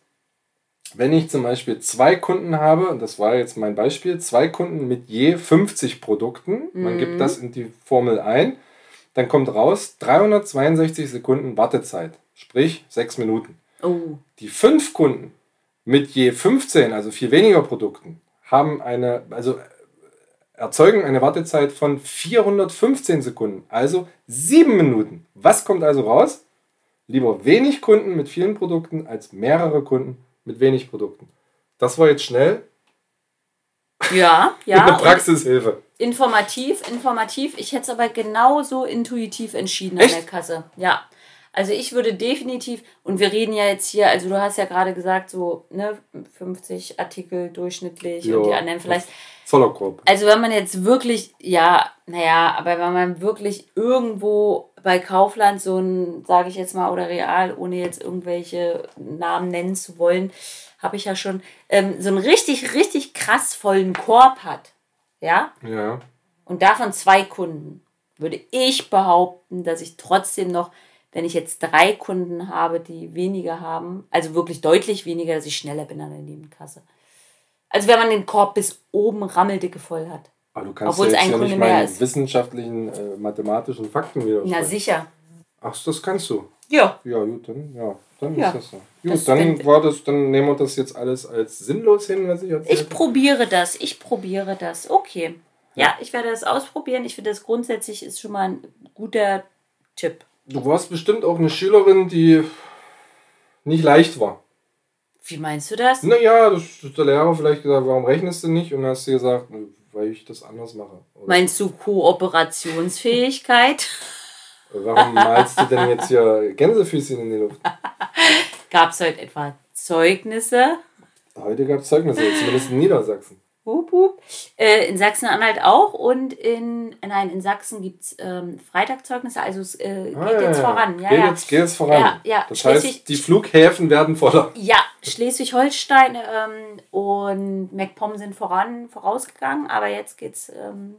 Wenn ich zum Beispiel zwei Kunden habe, und das war jetzt mein Beispiel, zwei Kunden mit je 50 Produkten, man gibt das in die Formel ein, dann kommt raus 362 Sekunden Wartezeit, sprich sechs Minuten. Oh, Die fünf Kunden mit je 15, also viel weniger Produkten, haben eine, also erzeugen eine Wartezeit von 415 Sekunden, also sieben Minuten. Was kommt also raus? Lieber wenig Kunden mit vielen Produkten als mehrere Kunden mit wenig Produkten. Das war jetzt schnell ja, <laughs> ja. eine Praxishilfe. informativ, informativ. Ich hätte es aber genauso intuitiv entschieden Echt? an der Kasse. Ja. Also ich würde definitiv, und wir reden ja jetzt hier, also du hast ja gerade gesagt, so ne, 50 Artikel durchschnittlich und die anderen vielleicht. Zollerkorb. Also wenn man jetzt wirklich, ja, naja, aber wenn man wirklich irgendwo bei Kaufland so ein, sage ich jetzt mal, oder Real, ohne jetzt irgendwelche Namen nennen zu wollen, habe ich ja schon, ähm, so einen richtig, richtig krass vollen Korb hat, ja, Ja. und davon zwei Kunden, würde ich behaupten, dass ich trotzdem noch, wenn ich jetzt drei Kunden habe, die weniger haben, also wirklich deutlich weniger, dass ich schneller bin an der Nebenkasse. Also wenn man den Korb bis oben rammeldicke voll hat. Aber du kannst Obwohl ja es jetzt ja nicht ist. wissenschaftlichen, äh, mathematischen Fakten widersprechen. Na sicher. Ach, das kannst du. Ja. Ja, gut, dann, ja, dann Ja. ist das so. Gut, Das- dann war das, dann nehmen wir das jetzt alles als sinnlos hin, was ich erzählt Ich probiere das, ich probiere das. Okay. Ja, ich werde das ausprobieren. Ich finde, das grundsätzlich ist schon mal ein guter Tipp. Du warst bestimmt auch eine Schülerin, die nicht leicht war. Wie meinst du das? Naja, das hat der Lehrer vielleicht gesagt, warum rechnest du nicht? Und dann hast du gesagt, weil ich das anders mache. Oder Meinst du Kooperationsfähigkeit? <laughs> warum malst du denn jetzt hier Gänsefüßchen in die Luft? <laughs> Gab es heute etwa Zeugnisse? Heute gab es Zeugnisse, zumindest in Niedersachsen. Hup, hup. Äh, in Sachsen-Anhalt auch und in, nein, in Sachsen gibt es ähm, Freitagzeugnisse, also es äh, geht Ah, jetzt ja. voran. Ja, geht, ja. Jetzt, geht jetzt voran. Ja, ja. Das Schleswig- heißt, die Flughäfen werden voller. Ja, Schleswig-Holstein ähm, und MacPom sind voran, vorausgegangen, aber jetzt geht's ähm,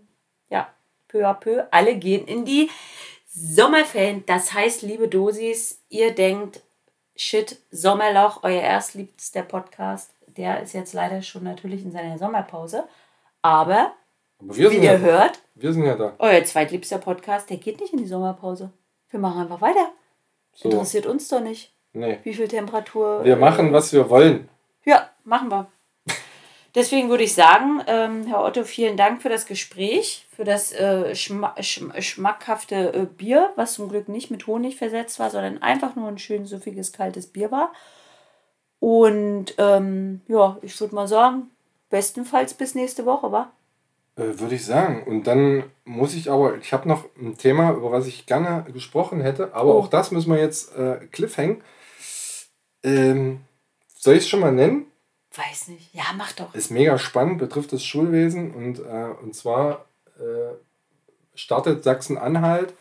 ja, peu à peu. Alle gehen in die Sommerferien. Das heißt, liebe Dosis, ihr denkt, shit, Sommerloch, euer erstliebster Podcast, der ist jetzt leider schon natürlich in seiner Sommerpause. Aber Aber wir Wie sind, ihr ja, hört, wir sind ja da. euer zweitliebster Podcast, der geht nicht in die Sommerpause. Wir machen einfach weiter. So. Interessiert uns doch nicht, Nee. wie viel Temperatur. Wir äh, machen, was wir wollen. Ja, machen wir. <laughs> Deswegen würde ich sagen, ähm, Herr Otto, vielen Dank für das Gespräch, für das äh, schma schm schmackhafte äh, Bier, was zum Glück nicht mit Honig versetzt war, sondern einfach nur ein schön süffiges, kaltes Bier war. Und ähm, ja, ich würde mal sagen, bestenfalls bis nächste Woche, wa? Äh, Würde ich sagen. Und dann muss ich aber, ich habe noch ein Thema, über was ich gerne gesprochen hätte, aber Oh. auch das müssen wir jetzt äh, cliffhängen. Ähm, soll ich es schon mal nennen? Weiß nicht. Ja, mach doch. Ist mega spannend, betrifft das Schulwesen und, äh, und zwar äh, startet Sachsen-Anhalt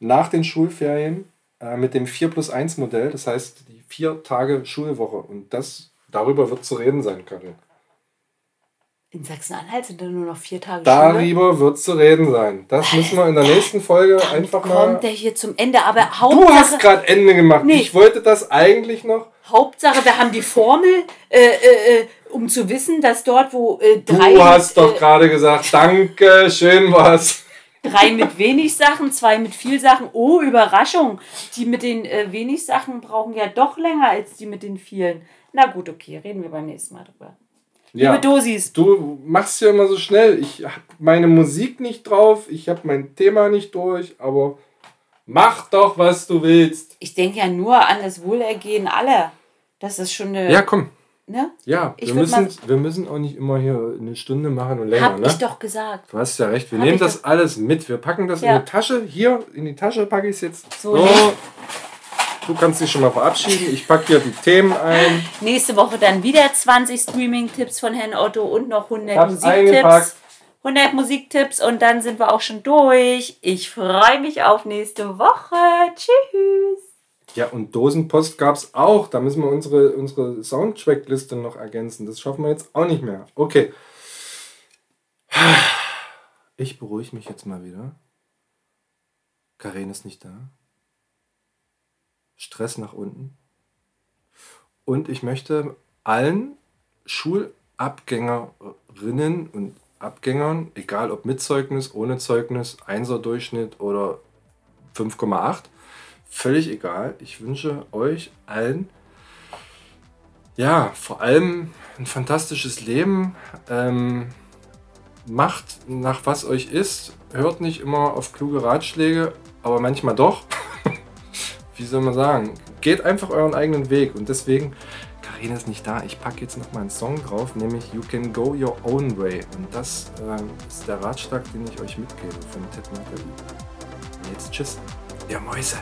nach den Schulferien äh, mit dem 4 plus 1 Modell, das heißt die vier Tage Schulwoche und das darüber wird zu reden sein, Karin. In Sachsen-Anhalt sind dann nur noch vier Tage Schule. Darüber wird zu reden sein. Das müssen wir in der nächsten Folge einfach mal. Kommt der hier zum Ende, aber Du hast Hauptsache, gerade Ende gemacht. Nee. Ich wollte das eigentlich noch. Hauptsache, wir haben die Formel, äh, äh, äh, um zu wissen, dass dort, wo äh, Du drei, hast doch äh, gerade gesagt, danke, schön was. Drei mit wenig Sachen, zwei mit viel Sachen. Oh, Überraschung. Die mit den äh, wenig Sachen brauchen ja doch länger als die mit den vielen. Na gut, okay, reden wir beim nächsten Mal drüber. Ja, Liebe Dosis, du machst ja immer so schnell. Ich habe meine Musik nicht drauf, ich habe mein Thema nicht durch, aber mach doch, was du willst. ich denke ja nur an das Wohlergehen aller. Das ist schon eine. Ja, komm. Ne? Ja, Ich wir müssen, wir müssen auch nicht immer hier eine Stunde machen und länger, Hab ne? ich doch gesagt. Du hast ja recht. Wir Hab nehmen das doch- alles mit. Wir packen das Ja. in die Tasche. Hier, in die Tasche packe ich es jetzt. So, So. Du kannst dich schon mal verabschieden. Ich packe hier die Themen ein. Nächste Woche dann wieder 20 Streaming-Tipps von Herrn Otto und noch 100 Hab's Musiktipps. eingepackt. 100 Musiktipps und dann sind wir auch schon durch. Ich freue mich auf nächste Woche. Tschüss. Ja, und Dosenpost gab es auch. Da müssen wir unsere, unsere Soundtrack-Liste noch ergänzen. Das schaffen wir jetzt auch nicht mehr. Okay. Ich beruhige mich jetzt mal wieder. Karen ist nicht da. Stress nach unten. Und ich möchte allen Schulabgängerinnen und Abgängern, egal ob mit Zeugnis, ohne Zeugnis, 1er Durchschnitt oder 5,8, völlig egal. Ich wünsche euch allen, ja, vor allem ein fantastisches Leben. Ähm, macht nach was euch ist. Hört nicht immer auf kluge Ratschläge, aber manchmal doch. <laughs> Wie soll man sagen? Geht einfach euren eigenen Weg und deswegen. Karina ist nicht da. Ich packe jetzt noch mal einen Song drauf, nämlich You Can Go Your Own Way. Und das ähm, ist der Ratschlag, den ich euch mitgebe von Ted Natalie. Jetzt tschüss, ihr Mäuse.